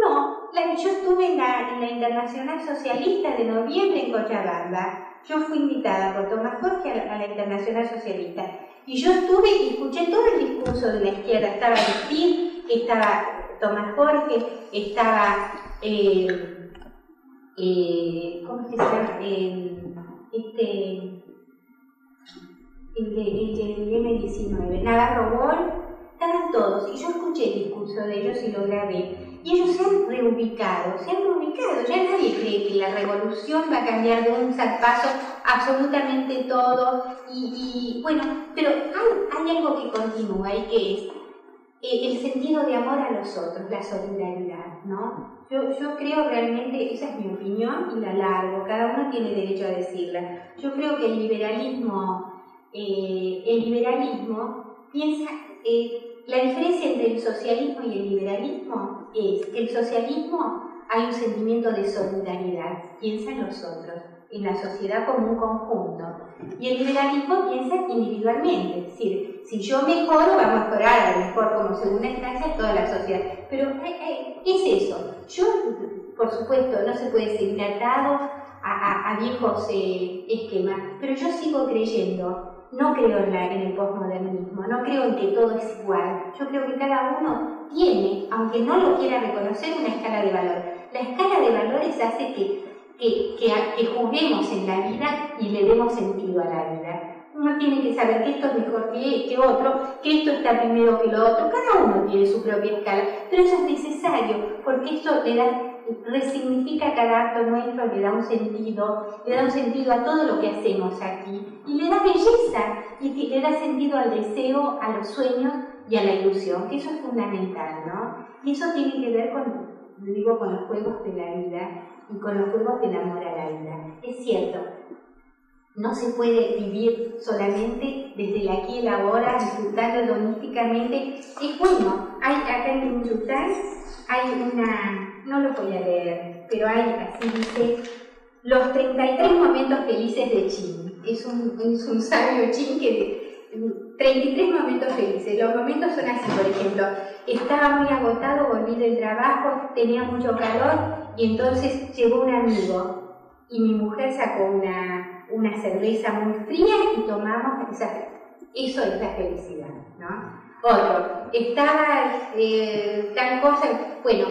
no, yo estuve en la, Internacional Socialista de noviembre en Cochabamba. Yo fui invitada por Tomás Jorge a la, Internacional Socialista. Y yo estuve y escuché todo el discurso de la izquierda. Estaba Cristín, estaba Tomás Jorge, estaba... Eh, eh, ¿Cómo es que se llama? este, el de, M19, Navarro Gol, estaban todos, y yo escuché el discurso de ellos y lo grabé. Y ellos se han reubicado, se han reubicado, ya nadie cree que la revolución va a cambiar de un salpazo absolutamente todo, y, bueno, pero hay, hay, algo que continúa y que es el sentido de amor a los otros, la solidaridad, ¿no? Yo, yo creo realmente, esa es mi opinión y la largo, cada uno tiene derecho a decirla. Yo creo que el liberalismo, eh, el liberalismo piensa, eh, la diferencia entre el socialismo y el liberalismo es que el socialismo hay un sentimiento de solidaridad, piensa en los otros, en la sociedad como un conjunto. Y el liberalismo piensa individualmente, es decir, si yo mejoro, va a mejorar a lo mejor como segunda instancia toda la sociedad. Pero eh, eh, es eso. Yo, por supuesto, no se puede seguir atado a, viejos eh, esquemas, pero yo sigo creyendo, no creo en, el postmodernismo, no creo en que todo es igual. Yo creo que cada uno tiene, aunque no lo quiera reconocer, una escala de valor. La escala de valores hace que que, que, juguemos en la vida y le demos sentido a la vida. Uno tiene que saber que esto es mejor que, que otro, que esto está primero que lo otro. Cada uno tiene su propia escala, pero eso es necesario porque esto le da, resignifica cada acto nuestro, le da un sentido, le da un sentido a todo lo que hacemos aquí y le da belleza y le da sentido al deseo, a los sueños y a la ilusión, que eso es fundamental, ¿no? Y eso tiene que ver con, digo, con los juegos de la vida y con los juegos del amor a la vida. Es cierto, no se puede vivir solamente desde el aquí y el ahora, disfrutando hedonísticamente. Es bueno, hay acá en Yucatán hay una, no lo voy a leer, pero hay, así dice, los 33 momentos felices de Chin. Es un, es un sabio Chin que 33 momentos felices. Los momentos son así, por ejemplo, estaba muy agotado, volví del trabajo, tenía mucho calor y entonces llegó un amigo y mi mujer sacó una, una cerveza muy fría y tomamos esa Eso es la felicidad, ¿no? Otro, estaba eh, tal cosa, bueno,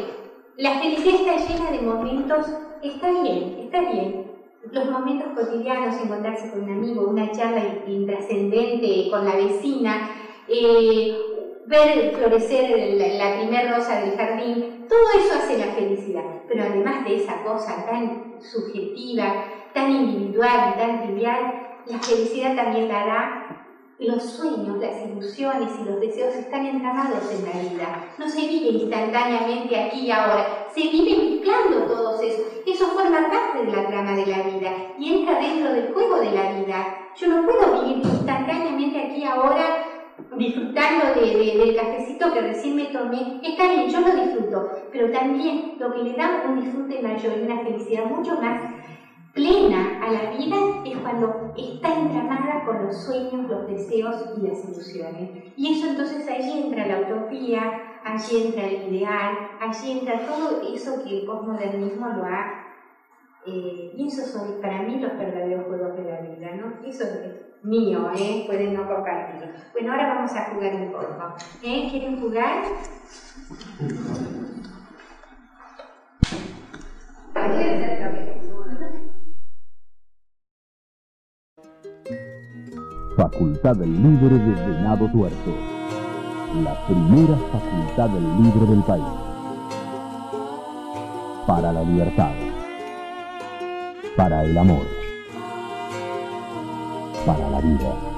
la felicidad está llena de momentos, está bien, está bien, los momentos cotidianos, encontrarse con un amigo, una charla intrascendente con la vecina, eh, ver florecer la, primera rosa del jardín, todo eso hace la felicidad. Pero además de esa cosa tan subjetiva, tan individual y tan trivial, la felicidad también la da los sueños, las ilusiones y los deseos están entramados en la vida. No se vive instantáneamente aquí y ahora, se vive mezclando todos esos. Eso forma parte de la trama de la vida y entra dentro del juego de la vida. Yo no puedo vivir instantáneamente aquí y ahora disfrutando de, del cafecito que recién me tomé, está bien, yo lo disfruto, pero también lo que le da un disfrute mayor y una felicidad mucho más plena a la vida es cuando está entramada con los sueños, los deseos y las ilusiones. Y eso entonces allí entra la utopía, allí entra el ideal, allí entra todo eso que el postmodernismo lo ha... Eh, y esos son para mí los verdaderos juegos de la vida, ¿no? Eso es mío, ¿eh? Pueden no compartirlo. Bueno, ahora vamos a jugar un poco. ¿Eh? ¿Quieren jugar? Facultad del Libre de Venado Tuerto. La primera facultad del libre del país. Para la libertad. Para el amor. Para la vida.